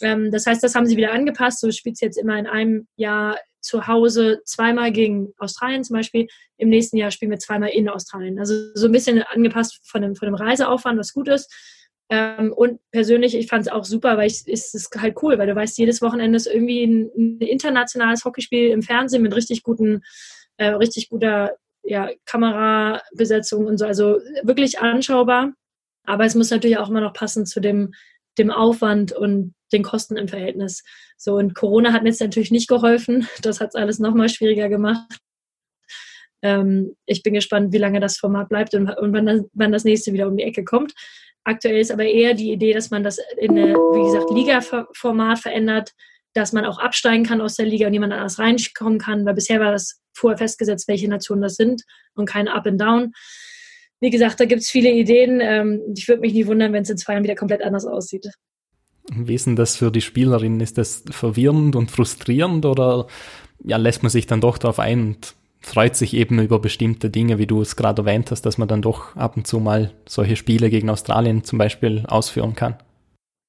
Ähm, das heißt, das haben sie wieder angepasst. So spielt es jetzt immer in einem Jahr zu Hause zweimal gegen Australien zum Beispiel. Im nächsten Jahr spielen wir zweimal in Australien. Also so ein bisschen angepasst von dem, von dem Reiseaufwand, was gut ist. Ähm, und persönlich, ich fand es auch super, weil ich, es ist halt cool, weil du weißt, jedes Wochenende ist irgendwie ein, ein internationales Hockeyspiel im Fernsehen mit richtig guten, äh, richtig guter ja, Kamerabesetzung und so. Also wirklich anschaubar. Aber es muss natürlich auch immer noch passen zu dem, dem Aufwand und den Kosten im Verhältnis. So, und Corona hat mir jetzt natürlich nicht geholfen. Das hat es alles nochmal schwieriger gemacht. Ähm, ich bin gespannt, wie lange das Format bleibt und, und wann, das, wann das nächste wieder um die Ecke kommt. Aktuell ist aber eher die Idee, dass man das in eine, wie gesagt, Liga-Format verändert, dass man auch absteigen kann aus der Liga und jemand anders reinkommen kann, weil bisher war das vorher festgesetzt, welche Nationen das sind und kein Up and Down. Wie gesagt, da gibt es viele Ideen. Ähm, ich würde mich nie wundern, wenn es in zwei Jahren wieder komplett anders aussieht. Wie ist denn das für die Spielerin? Ist das verwirrend und frustrierend oder ja, lässt man sich dann doch darauf ein und freut sich eben über bestimmte Dinge, wie du es gerade erwähnt hast, dass man dann doch ab und zu mal solche Spiele gegen Australien zum Beispiel ausführen kann?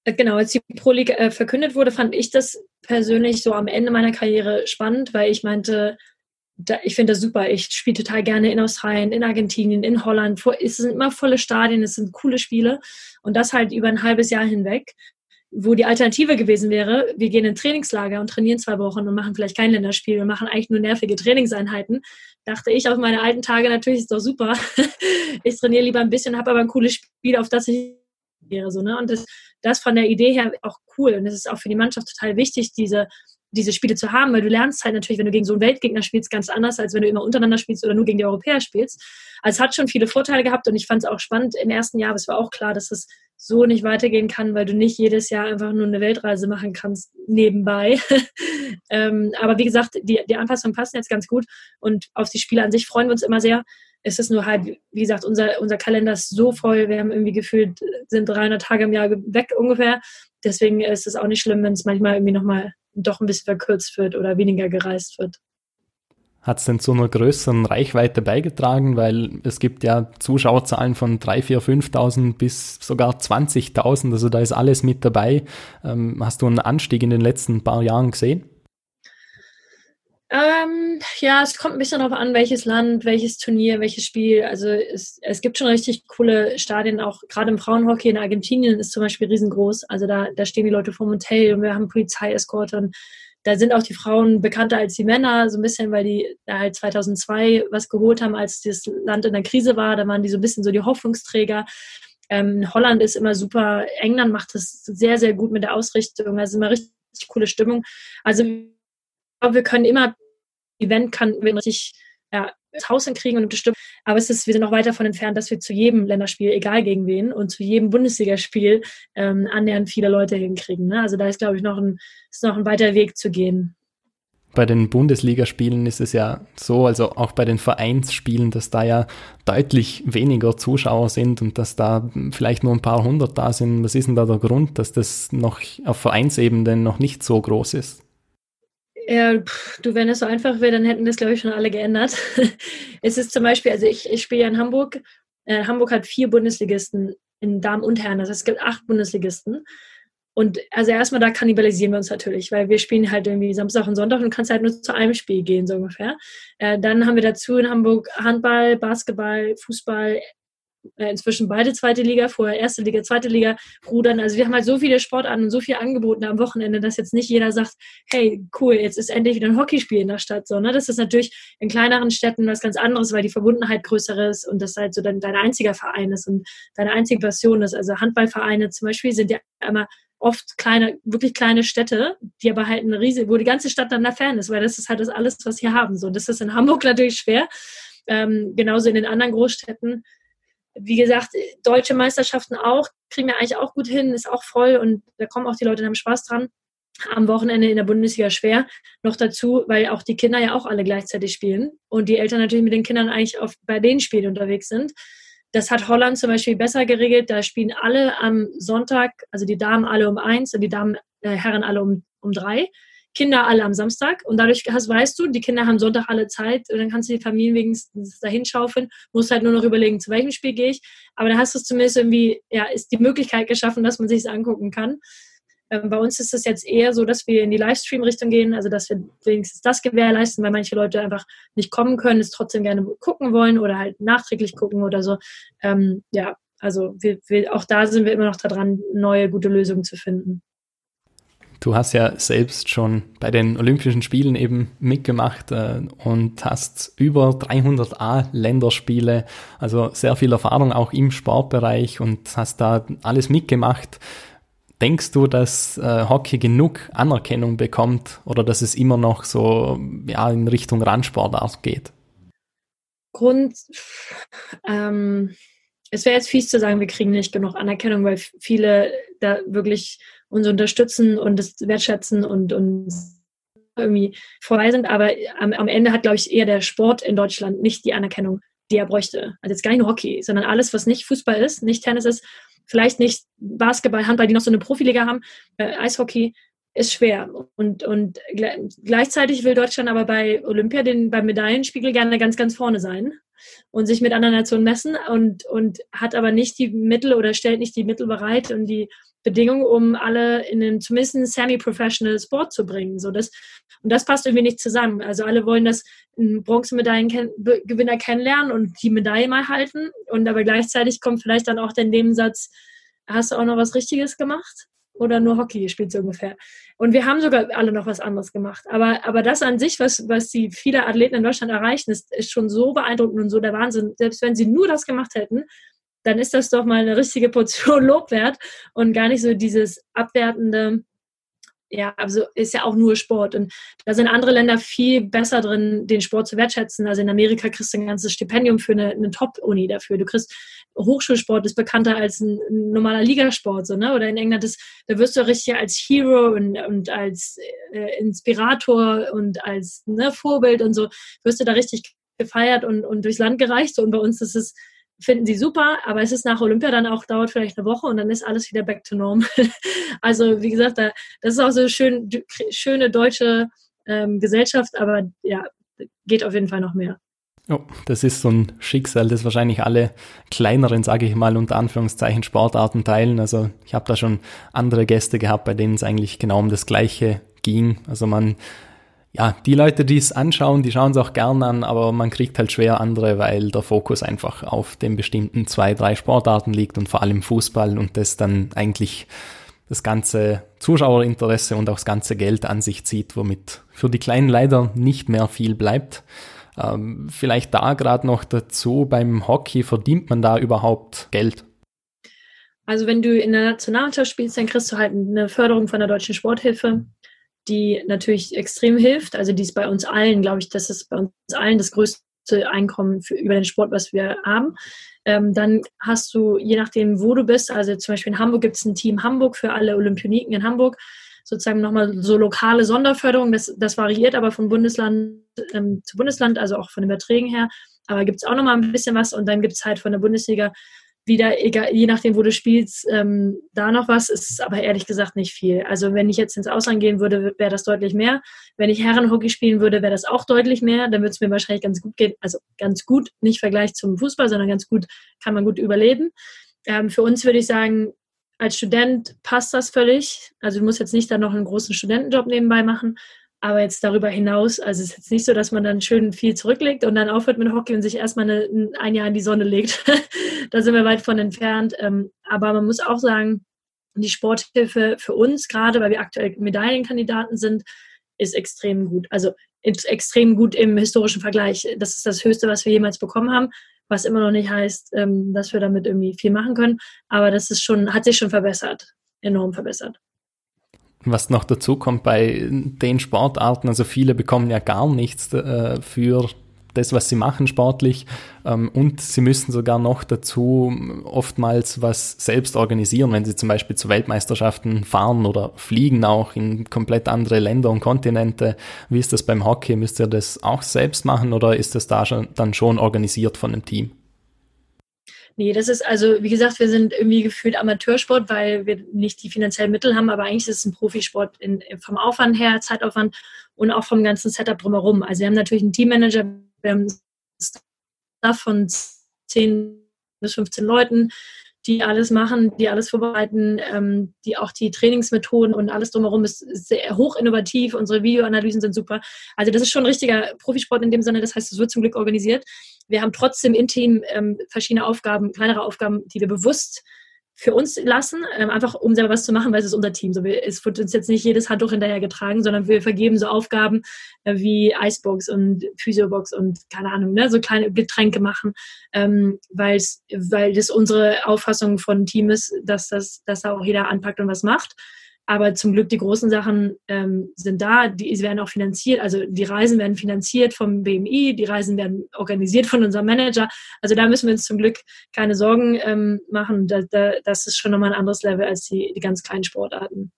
Äh, genau, als die Pro League äh, verkündet wurde, fand ich das persönlich so am Ende meiner Karriere spannend, weil ich meinte, da, ich finde das super. Ich spiele total gerne in Australien, in Argentinien, in Holland. Es sind immer volle Stadien, es sind coole Spiele. Und das halt über ein halbes Jahr hinweg wo die Alternative gewesen wäre, wir gehen in Trainingslager und trainieren zwei Wochen und machen vielleicht kein Länderspiel und machen eigentlich nur nervige Trainingseinheiten, dachte ich auf meine alten Tage natürlich ist doch super. ich trainiere lieber ein bisschen, habe aber ein cooles Spiel, auf das ich wäre so ne und das, das von der Idee her auch cool und es ist auch für die Mannschaft total wichtig diese diese Spiele zu haben, weil du lernst halt natürlich, wenn du gegen so einen Weltgegner spielst, ganz anders, als wenn du immer untereinander spielst oder nur gegen die Europäer spielst. Also es hat schon viele Vorteile gehabt und ich fand es auch spannend im ersten Jahr, aber es war auch klar, dass es so nicht weitergehen kann, weil du nicht jedes Jahr einfach nur eine Weltreise machen kannst nebenbei. ähm, aber wie gesagt, die, die Anpassungen passen jetzt ganz gut und auf die Spiele an sich freuen wir uns immer sehr. Es ist nur halt, wie gesagt, unser, unser Kalender ist so voll, wir haben irgendwie gefühlt, sind 300 Tage im Jahr weg ungefähr. Deswegen ist es auch nicht schlimm, wenn es manchmal irgendwie nochmal doch ein bisschen verkürzt wird oder weniger gereist wird. Hat es denn zu einer größeren Reichweite beigetragen? Weil es gibt ja Zuschauerzahlen von 3, 4, 5.000 bis sogar 20.000. Also da ist alles mit dabei. Ähm, hast du einen Anstieg in den letzten paar Jahren gesehen? Ähm, ja, es kommt ein bisschen darauf an, welches Land, welches Turnier, welches Spiel. Also es, es gibt schon richtig coole Stadien, auch gerade im Frauenhockey in Argentinien ist zum Beispiel riesengroß. Also da, da stehen die Leute vorm Hotel und wir haben Polizeieskorte und da sind auch die Frauen bekannter als die Männer, so ein bisschen, weil die da halt 2002 was geholt haben, als das Land in der Krise war. Da waren die so ein bisschen so die Hoffnungsträger. Ähm, Holland ist immer super, England macht das sehr, sehr gut mit der Ausrichtung. Also immer richtig coole Stimmung. Also glaube, wir können immer, Event kann richtig ja, Haus hinkriegen und unterstützen. Aber es ist, wir sind noch weit davon entfernt, dass wir zu jedem Länderspiel, egal gegen wen, und zu jedem Bundesligaspiel ähm, annähernd viele Leute hinkriegen. Ne? Also da ist, glaube ich, noch ein, ist noch ein weiter Weg zu gehen. Bei den Bundesligaspielen ist es ja so, also auch bei den Vereinsspielen, dass da ja deutlich weniger Zuschauer sind und dass da vielleicht nur ein paar hundert da sind. Was ist denn da der Grund, dass das noch auf Vereinsebene noch nicht so groß ist? Ja, pff, du, wenn es so einfach wäre, dann hätten das, glaube ich, schon alle geändert. es ist zum Beispiel, also ich, ich spiele ja in Hamburg. Äh, Hamburg hat vier Bundesligisten in Damen und Herren. Heißt, es gibt acht Bundesligisten. Und also erstmal da kannibalisieren wir uns natürlich, weil wir spielen halt irgendwie Samstag und Sonntag und kannst halt nur zu einem Spiel gehen, so ungefähr. Äh, dann haben wir dazu in Hamburg Handball, Basketball, Fußball, inzwischen beide zweite Liga, vorher erste Liga, zweite Liga rudern. Also wir haben halt so viele Sportarten und so viel angeboten am Wochenende, dass jetzt nicht jeder sagt, hey, cool, jetzt ist endlich wieder ein Hockeyspiel in der Stadt. So, ne? Das ist natürlich in kleineren Städten was ganz anderes, weil die Verbundenheit größer ist und das halt so dein, dein einziger Verein ist und deine einzige Passion ist. Also Handballvereine zum Beispiel sind ja immer oft kleine, wirklich kleine Städte, die aber halt eine riesige, wo die ganze Stadt dann da fern ist, weil das ist halt das alles, was wir haben. So, das ist in Hamburg natürlich schwer. Ähm, genauso in den anderen Großstädten wie gesagt, deutsche Meisterschaften auch, kriegen wir eigentlich auch gut hin, ist auch voll und da kommen auch die Leute, die haben Spaß dran. Am Wochenende in der Bundesliga schwer. Noch dazu, weil auch die Kinder ja auch alle gleichzeitig spielen und die Eltern natürlich mit den Kindern eigentlich auf, bei den Spielen unterwegs sind. Das hat Holland zum Beispiel besser geregelt. Da spielen alle am Sonntag, also die Damen alle um eins und die Damen, äh, Herren alle um, um drei. Kinder alle am Samstag und dadurch hast, weißt du, die Kinder haben Sonntag alle Zeit und dann kannst du die Familien wenigstens dahin schaufeln, musst halt nur noch überlegen, zu welchem Spiel gehe ich. Aber da hast du es zumindest irgendwie, ja, ist die Möglichkeit geschaffen, dass man sich es angucken kann. Ähm, bei uns ist es jetzt eher so, dass wir in die Livestream-Richtung gehen, also dass wir wenigstens das gewährleisten, weil manche Leute einfach nicht kommen können, es trotzdem gerne gucken wollen oder halt nachträglich gucken oder so. Ähm, ja, also wir, wir, auch da sind wir immer noch daran, neue gute Lösungen zu finden. Du hast ja selbst schon bei den Olympischen Spielen eben mitgemacht äh, und hast über 300 A-Länderspiele, also sehr viel Erfahrung auch im Sportbereich und hast da alles mitgemacht. Denkst du, dass äh, Hockey genug Anerkennung bekommt oder dass es immer noch so ja, in Richtung Randsportart geht? Grund, ähm, es wäre jetzt fies zu sagen, wir kriegen nicht genug Anerkennung, weil viele da wirklich uns unterstützen und das wertschätzen und uns irgendwie vorbei sind. Aber am, am Ende hat, glaube ich, eher der Sport in Deutschland nicht die Anerkennung, die er bräuchte. Also jetzt gar nicht nur Hockey, sondern alles, was nicht Fußball ist, nicht Tennis ist, vielleicht nicht Basketball, Handball, die noch so eine Profiliga haben, äh, Eishockey, ist schwer. Und, und gleichzeitig will Deutschland aber bei Olympia den, beim Medaillenspiegel gerne ganz, ganz vorne sein und sich mit anderen Nationen messen und, und hat aber nicht die Mittel oder stellt nicht die Mittel bereit und die Bedingungen, um alle in den zumindest semi-professional Sport zu bringen. So das, und das passt irgendwie nicht zusammen. Also alle wollen das Bronzemedaillengewinner kennenlernen und die Medaille mal halten. Und aber gleichzeitig kommt vielleicht dann auch der Nebensatz, hast du auch noch was Richtiges gemacht? Oder nur Hockey gespielt so ungefähr. Und wir haben sogar alle noch was anderes gemacht. Aber, aber das an sich, was, was die viele Athleten in Deutschland erreichen, ist, ist schon so beeindruckend und so der Wahnsinn. Selbst wenn sie nur das gemacht hätten, dann ist das doch mal eine richtige Portion Lob wert und gar nicht so dieses abwertende, ja, also ist ja auch nur Sport. Und da sind andere Länder viel besser drin, den Sport zu wertschätzen. Also in Amerika kriegst du ein ganzes Stipendium für eine, eine Top-Uni dafür. Du kriegst Hochschulsport ist bekannter als ein, normaler Ligasport, so, ne? Oder in England ist, da wirst du richtig als Hero und, und als äh, Inspirator und als ne, Vorbild und so, wirst du da richtig gefeiert und, und durchs Land gereicht. Und bei uns ist es finden sie super, aber es ist nach Olympia dann auch, dauert vielleicht eine Woche und dann ist alles wieder back to norm. also wie gesagt, da, das ist auch so schön, schöne deutsche ähm, Gesellschaft, aber ja, geht auf jeden Fall noch mehr. Oh, das ist so ein Schicksal, das wahrscheinlich alle kleineren, sage ich mal, unter Anführungszeichen Sportarten teilen. Also ich habe da schon andere Gäste gehabt, bei denen es eigentlich genau um das Gleiche ging. Also man, ja, die Leute, die es anschauen, die schauen es auch gern an, aber man kriegt halt schwer andere, weil der Fokus einfach auf den bestimmten zwei, drei Sportarten liegt und vor allem Fußball und das dann eigentlich das ganze Zuschauerinteresse und auch das ganze Geld an sich zieht, womit für die Kleinen leider nicht mehr viel bleibt. Ähm, vielleicht da gerade noch dazu, beim Hockey verdient man da überhaupt Geld? Also wenn du in der Nationalmannschaft spielst, dann kriegst du halt eine Förderung von der Deutschen Sporthilfe, die natürlich extrem hilft. Also die ist bei uns allen, glaube ich, das ist bei uns allen das größte Einkommen für, über den Sport, was wir haben. Ähm, dann hast du, je nachdem, wo du bist, also zum Beispiel in Hamburg gibt es ein Team Hamburg für alle Olympioniken in Hamburg sozusagen nochmal so lokale Sonderförderung. Das, das variiert aber von Bundesland ähm, zu Bundesland, also auch von den Beträgen her. Aber gibt es auch nochmal ein bisschen was und dann gibt es halt von der Bundesliga wieder, egal, je nachdem, wo du spielst, ähm, da noch was, ist aber ehrlich gesagt nicht viel. Also wenn ich jetzt ins Ausland gehen würde, wäre das deutlich mehr. Wenn ich Herrenhockey spielen würde, wäre das auch deutlich mehr. Dann würde es mir wahrscheinlich ganz gut gehen. Also ganz gut, nicht Vergleich zum Fußball, sondern ganz gut, kann man gut überleben. Ähm, für uns würde ich sagen, als Student passt das völlig. Also du musst jetzt nicht dann noch einen großen Studentenjob nebenbei machen. Aber jetzt darüber hinaus, also es ist jetzt nicht so, dass man dann schön viel zurücklegt und dann aufhört mit Hockey und sich erstmal eine, ein Jahr in die Sonne legt. da sind wir weit von entfernt. Ähm, aber man muss auch sagen, die Sporthilfe für uns, gerade weil wir aktuell Medaillenkandidaten sind, ist extrem gut. Also extrem gut im historischen Vergleich. Das ist das Höchste, was wir jemals bekommen haben was immer noch nicht heißt, ähm, dass wir damit irgendwie viel machen können. Aber das ist schon, hat sich schon verbessert, enorm verbessert. Was noch dazu kommt bei den Sportarten, also viele bekommen ja gar nichts äh, für das, was sie machen sportlich. Ähm, und sie müssen sogar noch dazu oftmals was selbst organisieren, wenn sie zum Beispiel zu Weltmeisterschaften fahren oder fliegen auch in komplett andere Länder und Kontinente. Wie ist das beim Hockey? Müsst ihr das auch selbst machen oder ist das da schon, dann schon organisiert von einem Team? Nee, das ist also, wie gesagt, wir sind irgendwie gefühlt Amateursport, weil wir nicht die finanziellen Mittel haben, aber eigentlich ist es ein Profisport in, vom Aufwand her, Zeitaufwand und auch vom ganzen Setup drumherum. Also wir haben natürlich einen Teammanager, wir haben Staff von 10 bis 15 Leuten, die alles machen, die alles vorbereiten, ähm, die auch die Trainingsmethoden und alles drumherum ist sehr hoch innovativ. Unsere Videoanalysen sind super. Also das ist schon ein richtiger Profisport in dem Sinne. Das heißt, es wird zum Glück organisiert. Wir haben trotzdem im Team ähm, verschiedene Aufgaben, kleinere Aufgaben, die wir bewusst für uns lassen, ähm, einfach um selber was zu machen, weil es ist unser Team. So, wir, es wird uns jetzt nicht jedes Handtuch hinterher getragen, sondern wir vergeben so Aufgaben äh, wie Icebox und Physiobox und keine Ahnung, ne, so kleine Getränke machen, ähm, weil das unsere Auffassung von Team ist, dass das, dass da auch jeder anpackt und was macht. Aber zum Glück die großen Sachen ähm, sind da, die werden auch finanziert. Also die Reisen werden finanziert vom BMI, die Reisen werden organisiert von unserem Manager. Also da müssen wir uns zum Glück keine Sorgen ähm, machen. Da, da, das ist schon nochmal ein anderes Level als die, die ganz kleinen Sportarten.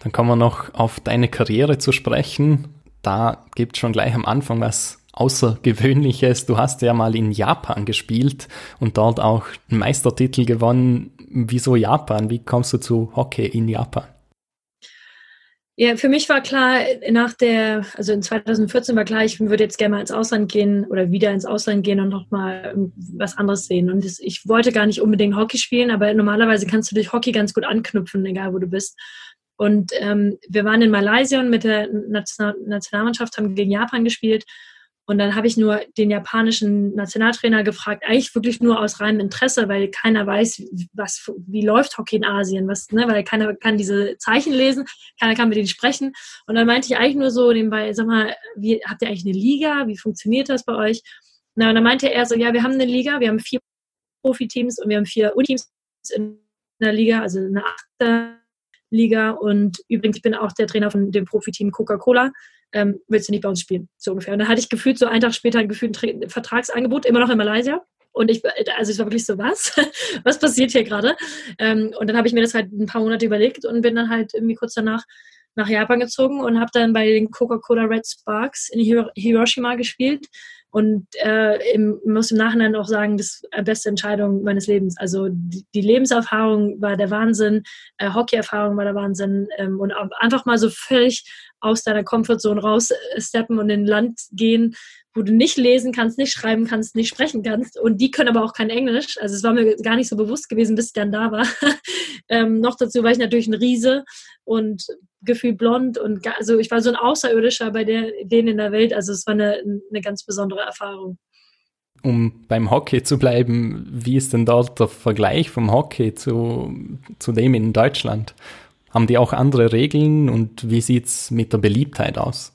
Dann kommen wir noch auf deine Karriere zu sprechen. Da gibt es schon gleich am Anfang was Außergewöhnliches. Du hast ja mal in Japan gespielt und dort auch einen Meistertitel gewonnen. Wieso Japan? Wie kommst du zu Hockey in Japan? Ja, für mich war klar, nach der, also in 2014 war klar, ich würde jetzt gerne mal ins Ausland gehen oder wieder ins Ausland gehen und nochmal was anderes sehen. Und das, ich wollte gar nicht unbedingt Hockey spielen, aber normalerweise kannst du durch Hockey ganz gut anknüpfen, egal wo du bist. Und ähm, wir waren in Malaysia und mit der Nationalmannschaft haben gegen Japan gespielt und dann habe ich nur den japanischen Nationaltrainer gefragt, eigentlich wirklich nur aus reinem Interesse, weil keiner weiß, was, wie läuft Hockey in Asien, was, ne, weil keiner kann diese Zeichen lesen, keiner kann mit denen sprechen. Und dann meinte ich eigentlich nur so nebenbei, sag mal, wie, habt ihr eigentlich eine Liga? Wie funktioniert das bei euch? Na, und dann meinte er so, ja, wir haben eine Liga, wir haben vier Profiteams und wir haben vier Uniteams in der Liga, also eine achte Liga. Und übrigens, ich bin auch der Trainer von dem Profiteam Coca-Cola ähm, willst du nicht bei uns spielen? So ungefähr. Und dann hatte ich gefühlt so einen Tag später ein gefühlt ein Vertragsangebot, immer noch in Malaysia. Und ich, also es war wirklich so, was? was passiert hier gerade? Ähm, und dann habe ich mir das halt ein paar Monate überlegt und bin dann halt irgendwie kurz danach nach Japan gezogen und habe dann bei den Coca-Cola Red Sparks in Hiroshima gespielt Und äh, im, muss im Nachhinein auch sagen, das die beste Entscheidung meines Lebens. Also die, die Lebenserfahrung war der Wahnsinn, äh, Hockey-Erfahrung war der Wahnsinn ähm, und einfach mal so völlig aus deiner Comfortzone raussteppen und in Land gehen, wo du nicht lesen kannst, nicht schreiben kannst, nicht sprechen kannst. Und die können aber auch kein Englisch. Also es war mir gar nicht so bewusst gewesen, bis ich dann da war. ähm, noch dazu war ich natürlich ein Riese und gefühlt blond und also ich war so ein Außerirdischer bei der, denen in der Welt. Also es war eine, eine ganz besondere Erfahrung. Um beim Hockey zu bleiben, wie ist denn dort der Vergleich vom Hockey zu, zu dem in Deutschland? Haben die auch andere Regeln und wie sieht es mit der Beliebtheit aus?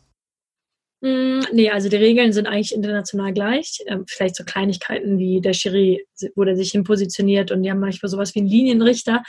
Mm, nee, also die Regeln sind eigentlich international gleich. Ähm, vielleicht so Kleinigkeiten wie der Schiri, wo der sich hin positioniert und die haben manchmal sowas wie einen Linienrichter.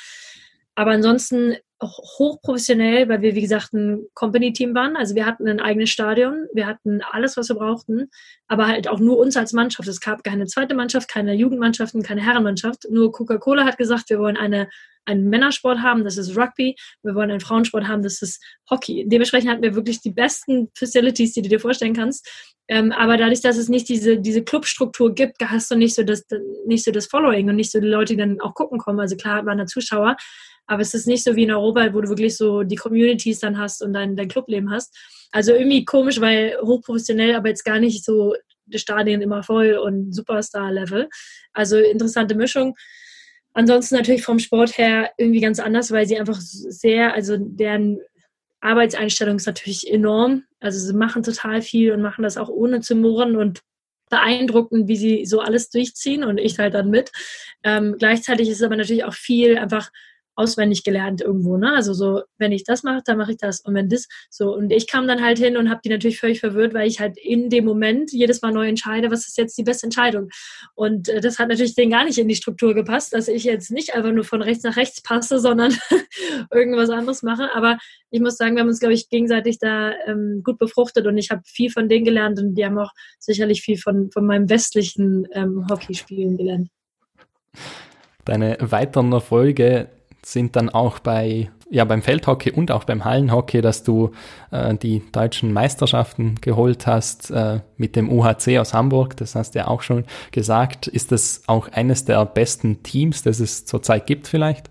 Aber ansonsten hochprofessionell, weil wir, wie gesagt, ein Company-Team waren. Also wir hatten ein eigenes Stadion, wir hatten alles, was wir brauchten, aber halt auch nur uns als Mannschaft. Es gab keine zweite Mannschaft, keine Jugendmannschaften, keine Herrenmannschaft. Nur Coca-Cola hat gesagt, wir wollen eine, einen Männersport haben, das ist Rugby. Wir wollen einen Frauensport haben, das ist Hockey. Dementsprechend hatten wir wirklich die besten Facilities, die du dir vorstellen kannst. Ähm, aber dadurch, dass es nicht diese, diese Clubstruktur gibt, hast du nicht so, das, nicht so das Following und nicht so die Leute, die dann auch gucken kommen. Also klar waren da Zuschauer, aber es ist nicht so wie in Europa, wo du wirklich so die Communities dann hast und dein, dein Clubleben hast. Also irgendwie komisch, weil hochprofessionell, aber jetzt gar nicht so die Stadien immer voll und Superstar-Level. Also interessante Mischung. Ansonsten natürlich vom Sport her irgendwie ganz anders, weil sie einfach sehr, also deren Arbeitseinstellung ist natürlich enorm. Also sie machen total viel und machen das auch ohne zu murren und beeindruckend, wie sie so alles durchziehen und ich halt dann mit. Ähm, gleichzeitig ist es aber natürlich auch viel einfach auswendig gelernt irgendwo, ne? Also so, wenn ich das mache, dann mache ich das und wenn das so und ich kam dann halt hin und habe die natürlich völlig verwirrt, weil ich halt in dem Moment jedes Mal neu entscheide, was ist jetzt die beste Entscheidung und äh, das hat natürlich denen gar nicht in die Struktur gepasst, dass ich jetzt nicht einfach nur von rechts nach rechts passe, sondern irgendwas anderes mache, aber ich muss sagen, wir haben uns glaube ich gegenseitig da ähm, gut befruchtet und ich habe viel von denen gelernt und die haben auch sicherlich viel von von meinem westlichen ähm, Hockeyspielen gelernt. Deine weiteren Erfolge sind dann auch bei ja beim Feldhockey und auch beim Hallenhockey, dass du äh, die deutschen Meisterschaften geholt hast äh, mit dem UHC aus Hamburg. Das hast du ja auch schon gesagt. Ist das auch eines der besten Teams, das es zurzeit gibt vielleicht?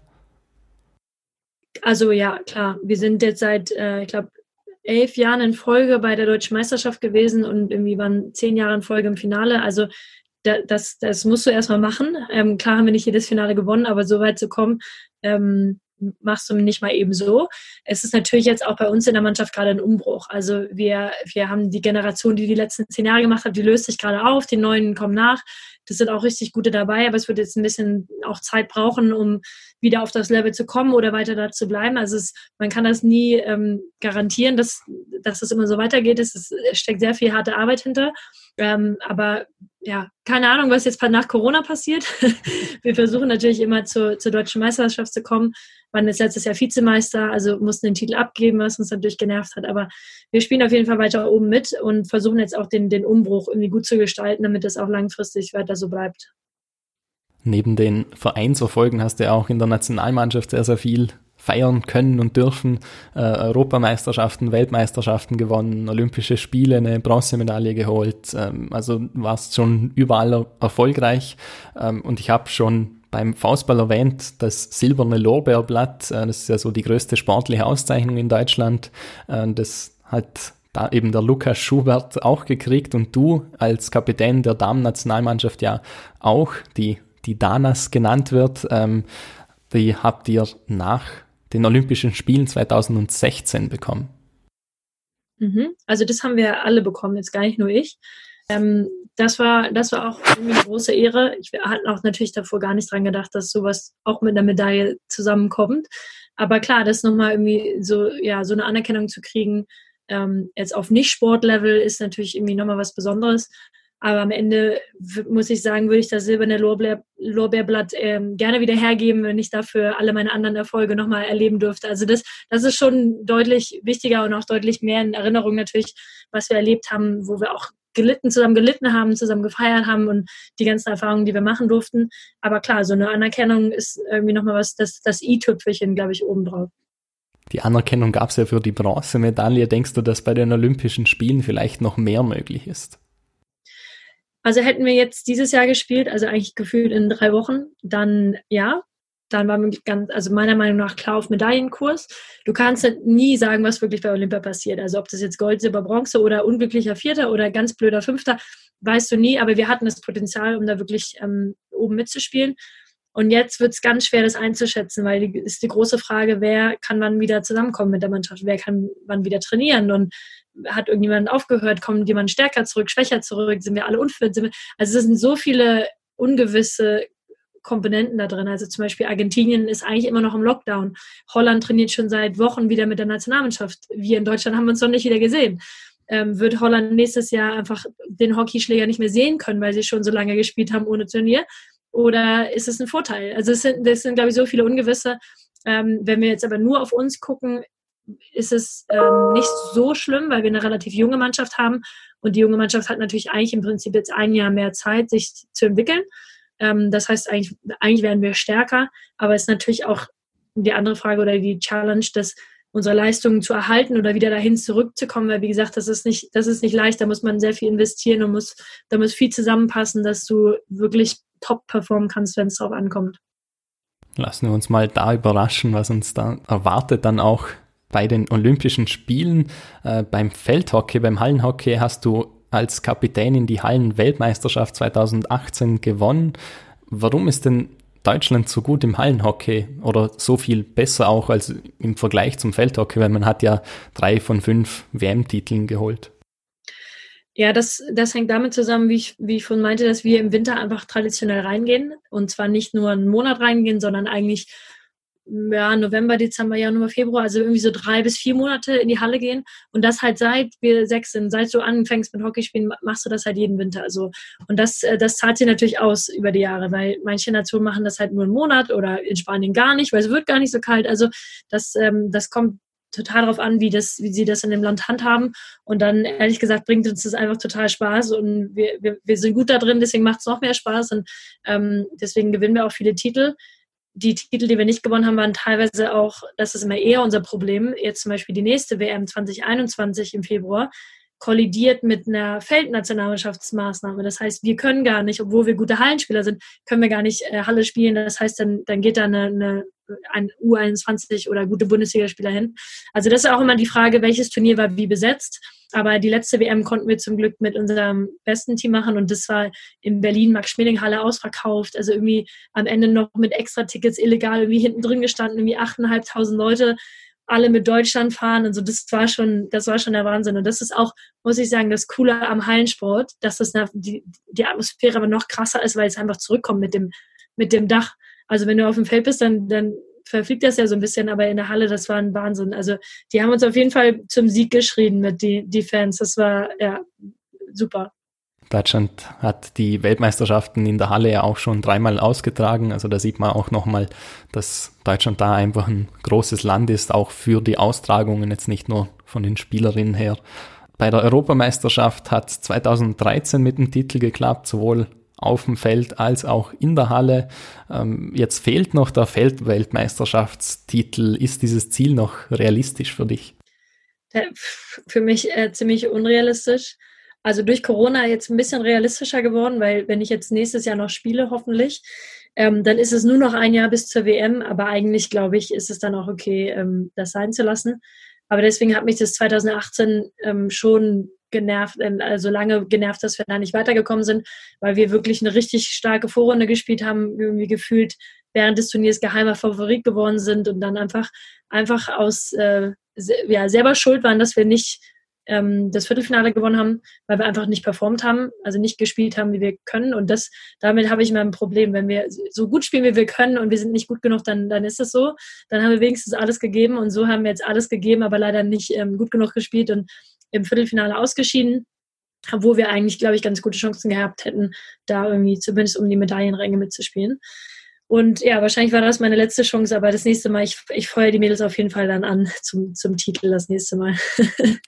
Also ja, klar. Wir sind jetzt seit, äh, ich glaube, elf Jahren in Folge bei der deutschen Meisterschaft gewesen und irgendwie waren zehn Jahre in Folge im Finale. Also das, das musst du erstmal machen. Ähm, klar haben wir nicht jedes Finale gewonnen, aber so weit zu kommen, ähm, machst du nicht mal eben so. Es ist natürlich jetzt auch bei uns in der Mannschaft gerade ein Umbruch. Also wir, wir haben die Generation, die die letzten zehn Jahre gemacht hat, die löst sich gerade auf, die Neuen kommen nach. Das sind auch richtig gute dabei, aber es wird jetzt ein bisschen auch Zeit brauchen, um wieder auf das Level zu kommen oder weiter da zu bleiben. Also es, man kann das nie ähm, garantieren, dass, dass es immer so weitergeht. Es, ist, es steckt sehr viel harte Arbeit hinter. Ähm, aber ja, keine Ahnung, was jetzt nach Corona passiert. Wir versuchen natürlich immer zur, zur deutschen Meisterschaft zu kommen. Waren jetzt letztes Jahr Vizemeister, also mussten den Titel abgeben, was uns natürlich genervt hat. Aber wir spielen auf jeden Fall weiter oben mit und versuchen jetzt auch den, den Umbruch irgendwie gut zu gestalten, damit es auch langfristig weiter so bleibt. Neben den Vereinserfolgen hast du ja auch in der Nationalmannschaft sehr, sehr viel feiern können und dürfen. Äh, Europameisterschaften, Weltmeisterschaften gewonnen, Olympische Spiele, eine Bronzemedaille geholt. Ähm, also warst schon überall er erfolgreich. Ähm, und ich habe schon beim Faustball erwähnt, das silberne Lorbeerblatt, äh, das ist ja so die größte sportliche Auszeichnung in Deutschland. Äh, das hat eben der Lukas Schubert auch gekriegt und du als Kapitän der Damen-Nationalmannschaft ja auch, die, die Danas genannt wird, ähm, die habt ihr nach den Olympischen Spielen 2016 bekommen? Mhm. Also das haben wir alle bekommen, jetzt gar nicht nur ich. Ähm, das war, das war auch eine große Ehre. Ich hatte auch natürlich davor gar nicht dran gedacht, dass sowas auch mit einer Medaille zusammenkommt. Aber klar, das nochmal irgendwie so, ja, so eine Anerkennung zu kriegen, ähm, jetzt auf Nicht-Sport-Level ist natürlich irgendwie nochmal was Besonderes. Aber am Ende muss ich sagen, würde ich das silberne Lorbeer, Lorbeerblatt ähm, gerne wieder hergeben, wenn ich dafür alle meine anderen Erfolge nochmal erleben dürfte. Also das, das ist schon deutlich wichtiger und auch deutlich mehr in Erinnerung natürlich, was wir erlebt haben, wo wir auch gelitten, zusammen gelitten haben, zusammen gefeiert haben und die ganzen Erfahrungen, die wir machen durften. Aber klar, so eine Anerkennung ist irgendwie nochmal was, das, das i-Tüpfelchen, glaube ich, obendrauf. Die Anerkennung gab es ja für die Bronzemedaille. Denkst du, dass bei den Olympischen Spielen vielleicht noch mehr möglich ist? Also hätten wir jetzt dieses Jahr gespielt, also eigentlich gefühlt in drei Wochen, dann ja, dann waren wir ganz, also meiner Meinung nach klar auf Medaillenkurs. Du kannst halt nie sagen, was wirklich bei Olympia passiert. Also ob das jetzt Gold, Silber, Bronze oder unglücklicher Vierter oder ganz blöder Fünfter, weißt du nie. Aber wir hatten das Potenzial, um da wirklich ähm, oben mitzuspielen. Und jetzt wird es ganz schwer, das einzuschätzen, weil die, ist die große Frage, wer kann wann wieder zusammenkommen mit der Mannschaft, wer kann wann wieder trainieren und hat irgendjemand aufgehört, kommt jemand stärker zurück, schwächer zurück, sind wir alle unfit, wir, also es sind so viele ungewisse Komponenten da drin. Also zum Beispiel Argentinien ist eigentlich immer noch im Lockdown. Holland trainiert schon seit Wochen wieder mit der Nationalmannschaft. Wir in Deutschland haben uns noch nicht wieder gesehen. Ähm, wird Holland nächstes Jahr einfach den Hockeyschläger nicht mehr sehen können, weil sie schon so lange gespielt haben ohne Turnier? Oder ist es ein Vorteil? Also es sind, das sind, glaube ich, so viele Ungewisse. Ähm, wenn wir jetzt aber nur auf uns gucken, ist es ähm, nicht so schlimm, weil wir eine relativ junge Mannschaft haben. Und die junge Mannschaft hat natürlich eigentlich im Prinzip jetzt ein Jahr mehr Zeit, sich zu entwickeln. Ähm, das heißt, eigentlich, eigentlich werden wir stärker. Aber es ist natürlich auch die andere Frage oder die Challenge, dass unsere Leistungen zu erhalten oder wieder dahin zurückzukommen, weil wie gesagt, das ist nicht, das ist nicht leicht, da muss man sehr viel investieren und muss, da muss viel zusammenpassen, dass du wirklich top performen kannst, wenn es darauf ankommt. Lassen wir uns mal da überraschen, was uns da erwartet dann auch bei den Olympischen Spielen. Äh, beim Feldhockey, beim Hallenhockey hast du als Kapitän in die Hallenweltmeisterschaft 2018 gewonnen. Warum ist denn Deutschland so gut im Hallenhockey oder so viel besser auch als im Vergleich zum Feldhockey, weil man hat ja drei von fünf WM-Titeln geholt. Ja, das, das hängt damit zusammen, wie ich, wie ich schon meinte, dass wir im Winter einfach traditionell reingehen und zwar nicht nur einen Monat reingehen, sondern eigentlich ja, November, Dezember, Januar, Februar, also irgendwie so drei bis vier Monate in die Halle gehen. Und das halt seit wir sechs sind, seit du anfängst mit Hockeyspielen, machst du das halt jeden Winter. Also, und das, äh, das zahlt sich natürlich aus über die Jahre, weil manche Nationen machen das halt nur einen Monat oder in Spanien gar nicht, weil es wird gar nicht so kalt. Also, das, ähm, das kommt total darauf an, wie, das, wie sie das in dem Land handhaben. Und dann, ehrlich gesagt, bringt uns das einfach total Spaß und wir, wir, wir sind gut da drin, deswegen macht es noch mehr Spaß und ähm, deswegen gewinnen wir auch viele Titel die Titel, die wir nicht gewonnen haben, waren teilweise auch, das ist immer eher unser Problem, jetzt zum Beispiel die nächste WM 2021 im Februar, kollidiert mit einer Feldnationalmannschaftsmaßnahme. Das heißt, wir können gar nicht, obwohl wir gute Hallenspieler sind, können wir gar nicht äh, Halle spielen. Das heißt, dann, dann geht da eine, eine ein U21 oder gute Bundesligaspieler hin. Also das ist auch immer die Frage, welches Turnier war wie besetzt. Aber die letzte WM konnten wir zum Glück mit unserem besten Team machen und das war in Berlin Max-Schmeling-Halle ausverkauft. Also irgendwie am Ende noch mit extra Tickets illegal irgendwie hinten drin gestanden, irgendwie 8.500 Leute alle mit Deutschland fahren und so. Das war schon, das war schon der Wahnsinn. Und das ist auch, muss ich sagen, das Coole am Hallensport, dass das die, die Atmosphäre aber noch krasser ist, weil es einfach zurückkommt mit dem, mit dem Dach. Also wenn du auf dem Feld bist, dann, dann verfliegt das ja so ein bisschen, aber in der Halle, das war ein Wahnsinn. Also die haben uns auf jeden Fall zum Sieg geschrien mit die, die Fans. Das war ja super. Deutschland hat die Weltmeisterschaften in der Halle ja auch schon dreimal ausgetragen. Also da sieht man auch nochmal, dass Deutschland da einfach ein großes Land ist, auch für die Austragungen, jetzt nicht nur von den Spielerinnen her. Bei der Europameisterschaft hat es 2013 mit dem Titel geklappt, sowohl auf dem Feld als auch in der Halle. Ähm, jetzt fehlt noch der Feldweltmeisterschaftstitel. Ist dieses Ziel noch realistisch für dich? Für mich äh, ziemlich unrealistisch. Also durch Corona jetzt ein bisschen realistischer geworden, weil wenn ich jetzt nächstes Jahr noch spiele, hoffentlich, ähm, dann ist es nur noch ein Jahr bis zur WM. Aber eigentlich, glaube ich, ist es dann auch okay, ähm, das sein zu lassen. Aber deswegen hat mich das 2018 ähm, schon genervt, äh, also lange genervt, dass wir da nicht weitergekommen sind, weil wir wirklich eine richtig starke Vorrunde gespielt haben, irgendwie gefühlt während des Turniers geheimer Favorit geworden sind und dann einfach, einfach aus, äh, ja, selber schuld waren, dass wir nicht ähm, das Viertelfinale gewonnen haben, weil wir einfach nicht performt haben, also nicht gespielt haben, wie wir können. Und das, damit habe ich immer ein Problem. Wenn wir so gut spielen, wie wir können und wir sind nicht gut genug, dann, dann ist es so. Dann haben wir wenigstens alles gegeben und so haben wir jetzt alles gegeben, aber leider nicht ähm, gut genug gespielt und im Viertelfinale ausgeschieden, wo wir eigentlich, glaube ich, ganz gute Chancen gehabt hätten, da irgendwie zumindest um die Medaillenränge mitzuspielen. Und ja, wahrscheinlich war das meine letzte Chance, aber das nächste Mal, ich, ich feuere die Mädels auf jeden Fall dann an zum, zum Titel das nächste Mal.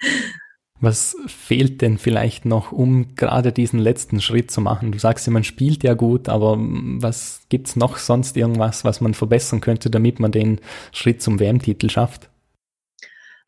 Was fehlt denn vielleicht noch, um gerade diesen letzten Schritt zu machen? Du sagst ja, man spielt ja gut, aber was gibt's noch sonst irgendwas, was man verbessern könnte, damit man den Schritt zum WM-Titel schafft?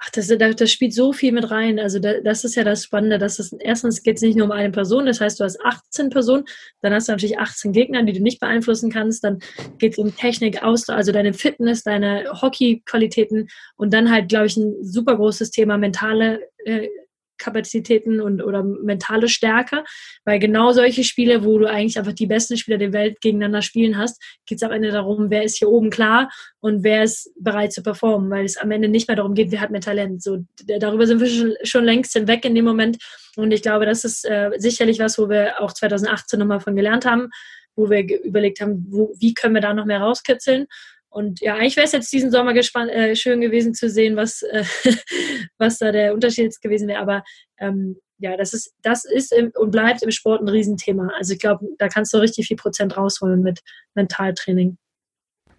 Ach, das, das spielt so viel mit rein. Also das ist ja das Spannende, dass es erstens geht es nicht nur um eine Person, das heißt, du hast 18 Personen, dann hast du natürlich 18 Gegner, die du nicht beeinflussen kannst, dann geht es um Technik, Ausdauer, also deine Fitness, deine Hockey-Qualitäten und dann halt, glaube ich, ein super großes Thema mentale äh, Kapazitäten und oder mentale Stärke, weil genau solche Spiele, wo du eigentlich einfach die besten Spieler der Welt gegeneinander spielen hast, geht es am Ende darum, wer ist hier oben klar und wer ist bereit zu performen, weil es am Ende nicht mehr darum geht, wer hat mehr Talent. So darüber sind wir schon, schon längst hinweg in dem Moment. Und ich glaube, das ist äh, sicherlich was, wo wir auch 2018 nochmal von gelernt haben, wo wir überlegt haben, wo, wie können wir da noch mehr rauskitzeln und ja, eigentlich wäre es jetzt diesen Sommer gespannt, äh, schön gewesen zu sehen, was, äh, was da der Unterschied jetzt gewesen wäre. Aber ähm, ja, das ist, das ist im, und bleibt im Sport ein Riesenthema. Also ich glaube, da kannst du richtig viel Prozent rausholen mit Mentaltraining.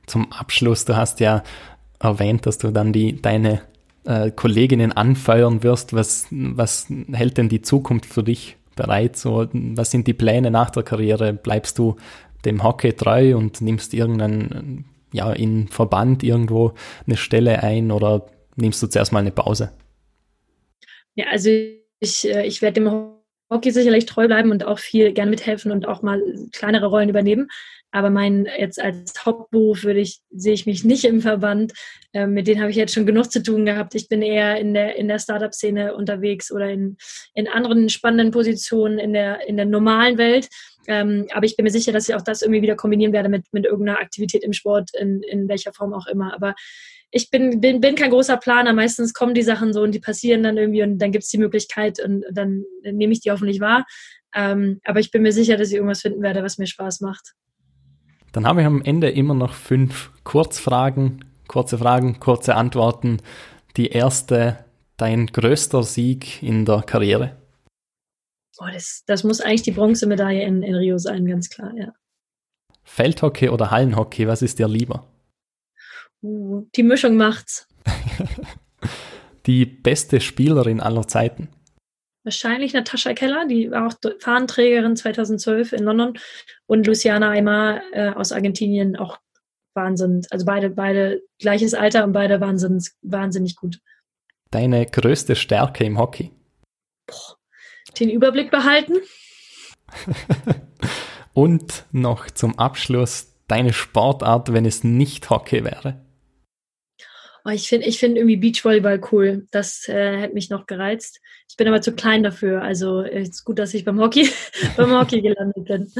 Zum Abschluss, du hast ja erwähnt, dass du dann die deine äh, Kolleginnen anfeuern wirst. Was, was hält denn die Zukunft für dich bereit? So, was sind die Pläne nach der Karriere? Bleibst du dem Hockey treu und nimmst irgendeinen ja, in Verband irgendwo eine Stelle ein oder nimmst du zuerst mal eine Pause? Ja, also ich, äh, ich werde dem Hockey sicherlich treu bleiben und auch viel gerne mithelfen und auch mal kleinere Rollen übernehmen. Aber mein jetzt als Hauptberuf würde ich, sehe ich mich nicht im Verband. Ähm, mit denen habe ich jetzt schon genug zu tun gehabt. Ich bin eher in der, in der Startup-Szene unterwegs oder in, in anderen spannenden Positionen in der, in der normalen Welt. Ähm, aber ich bin mir sicher, dass ich auch das irgendwie wieder kombinieren werde mit, mit irgendeiner Aktivität im Sport, in, in welcher Form auch immer. Aber ich bin, bin, bin kein großer Planer. Meistens kommen die Sachen so und die passieren dann irgendwie und dann gibt es die Möglichkeit und dann nehme ich die hoffentlich wahr. Ähm, aber ich bin mir sicher, dass ich irgendwas finden werde, was mir Spaß macht. Dann habe ich am Ende immer noch fünf Kurzfragen, kurze Fragen, kurze Antworten. Die erste, dein größter Sieg in der Karriere? Oh, das, das muss eigentlich die Bronzemedaille in, in Rio sein, ganz klar, ja. Feldhockey oder Hallenhockey, was ist dir lieber? Uh, die Mischung macht's. die beste Spielerin aller Zeiten? wahrscheinlich Natascha Keller, die war auch Fahnenträgerin 2012 in London und Luciana Aymar äh, aus Argentinien, auch Wahnsinn. Also beide, beide gleiches Alter und beide wahnsinnig, wahnsinnig gut. Deine größte Stärke im Hockey? Boah, den Überblick behalten. und noch zum Abschluss deine Sportart, wenn es nicht Hockey wäre? Oh, ich finde ich find irgendwie Beachvolleyball cool. Das äh, hätte mich noch gereizt. Ich bin aber zu klein dafür. Also es ist gut, dass ich beim Hockey, beim Hockey gelandet bin.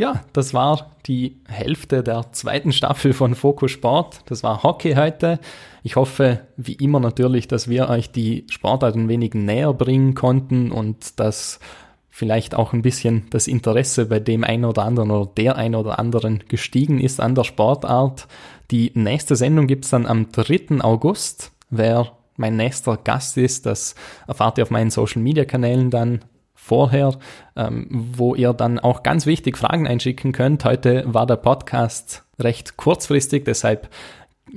Ja, das war die Hälfte der zweiten Staffel von Fokus Sport. Das war Hockey heute. Ich hoffe, wie immer natürlich, dass wir euch die Sportart ein wenig näher bringen konnten und dass vielleicht auch ein bisschen das Interesse bei dem einen oder anderen oder der einen oder anderen gestiegen ist an der Sportart. Die nächste Sendung gibt es dann am 3. August. Wer mein nächster Gast ist, das erfahrt ihr auf meinen Social Media Kanälen dann vorher, ähm, wo ihr dann auch ganz wichtig Fragen einschicken könnt. Heute war der Podcast recht kurzfristig, deshalb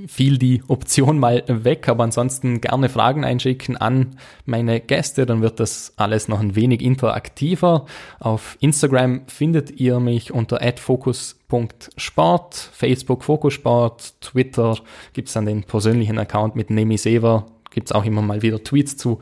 fiel die Option mal weg, aber ansonsten gerne Fragen einschicken an meine Gäste, dann wird das alles noch ein wenig interaktiver. Auf Instagram findet ihr mich unter @focus.sport, Facebook Fokussport, Twitter gibt's dann den persönlichen Account mit Nemi Sever, gibt's auch immer mal wieder Tweets zu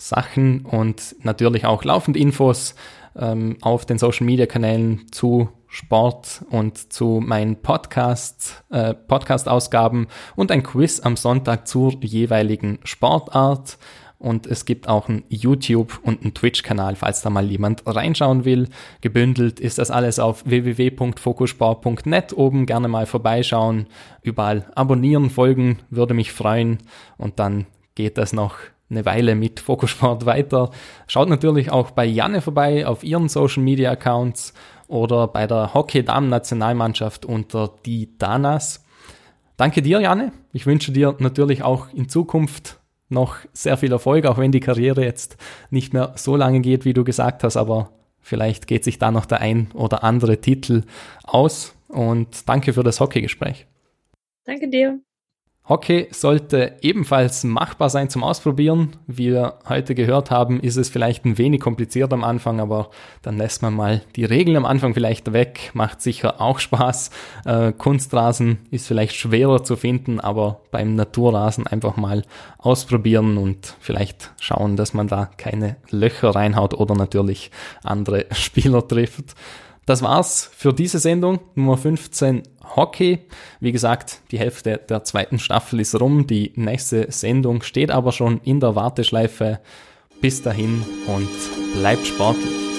Sportsachen und natürlich auch laufend Infos ähm, auf den Social Media Kanälen zu Sport und zu meinen Podcast, äh, Podcast-Ausgaben und ein Quiz am Sonntag zur jeweiligen Sportart. Und es gibt auch einen YouTube- und einen Twitch-Kanal, falls da mal jemand reinschauen will. Gebündelt ist das alles auf www.fokusport.net. Oben gerne mal vorbeischauen, überall abonnieren, folgen, würde mich freuen. Und dann geht das noch eine Weile mit Fokusport weiter. Schaut natürlich auch bei Janne vorbei auf ihren Social Media Accounts oder bei der Hockey-Damen-Nationalmannschaft unter die Danas. Danke dir, Janne. Ich wünsche dir natürlich auch in Zukunft noch sehr viel Erfolg, auch wenn die Karriere jetzt nicht mehr so lange geht, wie du gesagt hast, aber vielleicht geht sich da noch der ein oder andere Titel aus. Und danke für das Hockeygespräch. Danke dir. Hockey sollte ebenfalls machbar sein zum Ausprobieren. Wie wir heute gehört haben, ist es vielleicht ein wenig kompliziert am Anfang, aber dann lässt man mal die Regeln am Anfang vielleicht weg. Macht sicher auch Spaß. Äh, Kunstrasen ist vielleicht schwerer zu finden, aber beim Naturrasen einfach mal ausprobieren und vielleicht schauen, dass man da keine Löcher reinhaut oder natürlich andere Spieler trifft. Das war's für diese Sendung, Nummer 15 Hockey. Wie gesagt, die Hälfte der zweiten Staffel ist rum. Die nächste Sendung steht aber schon in der Warteschleife. Bis dahin und bleibt sportlich.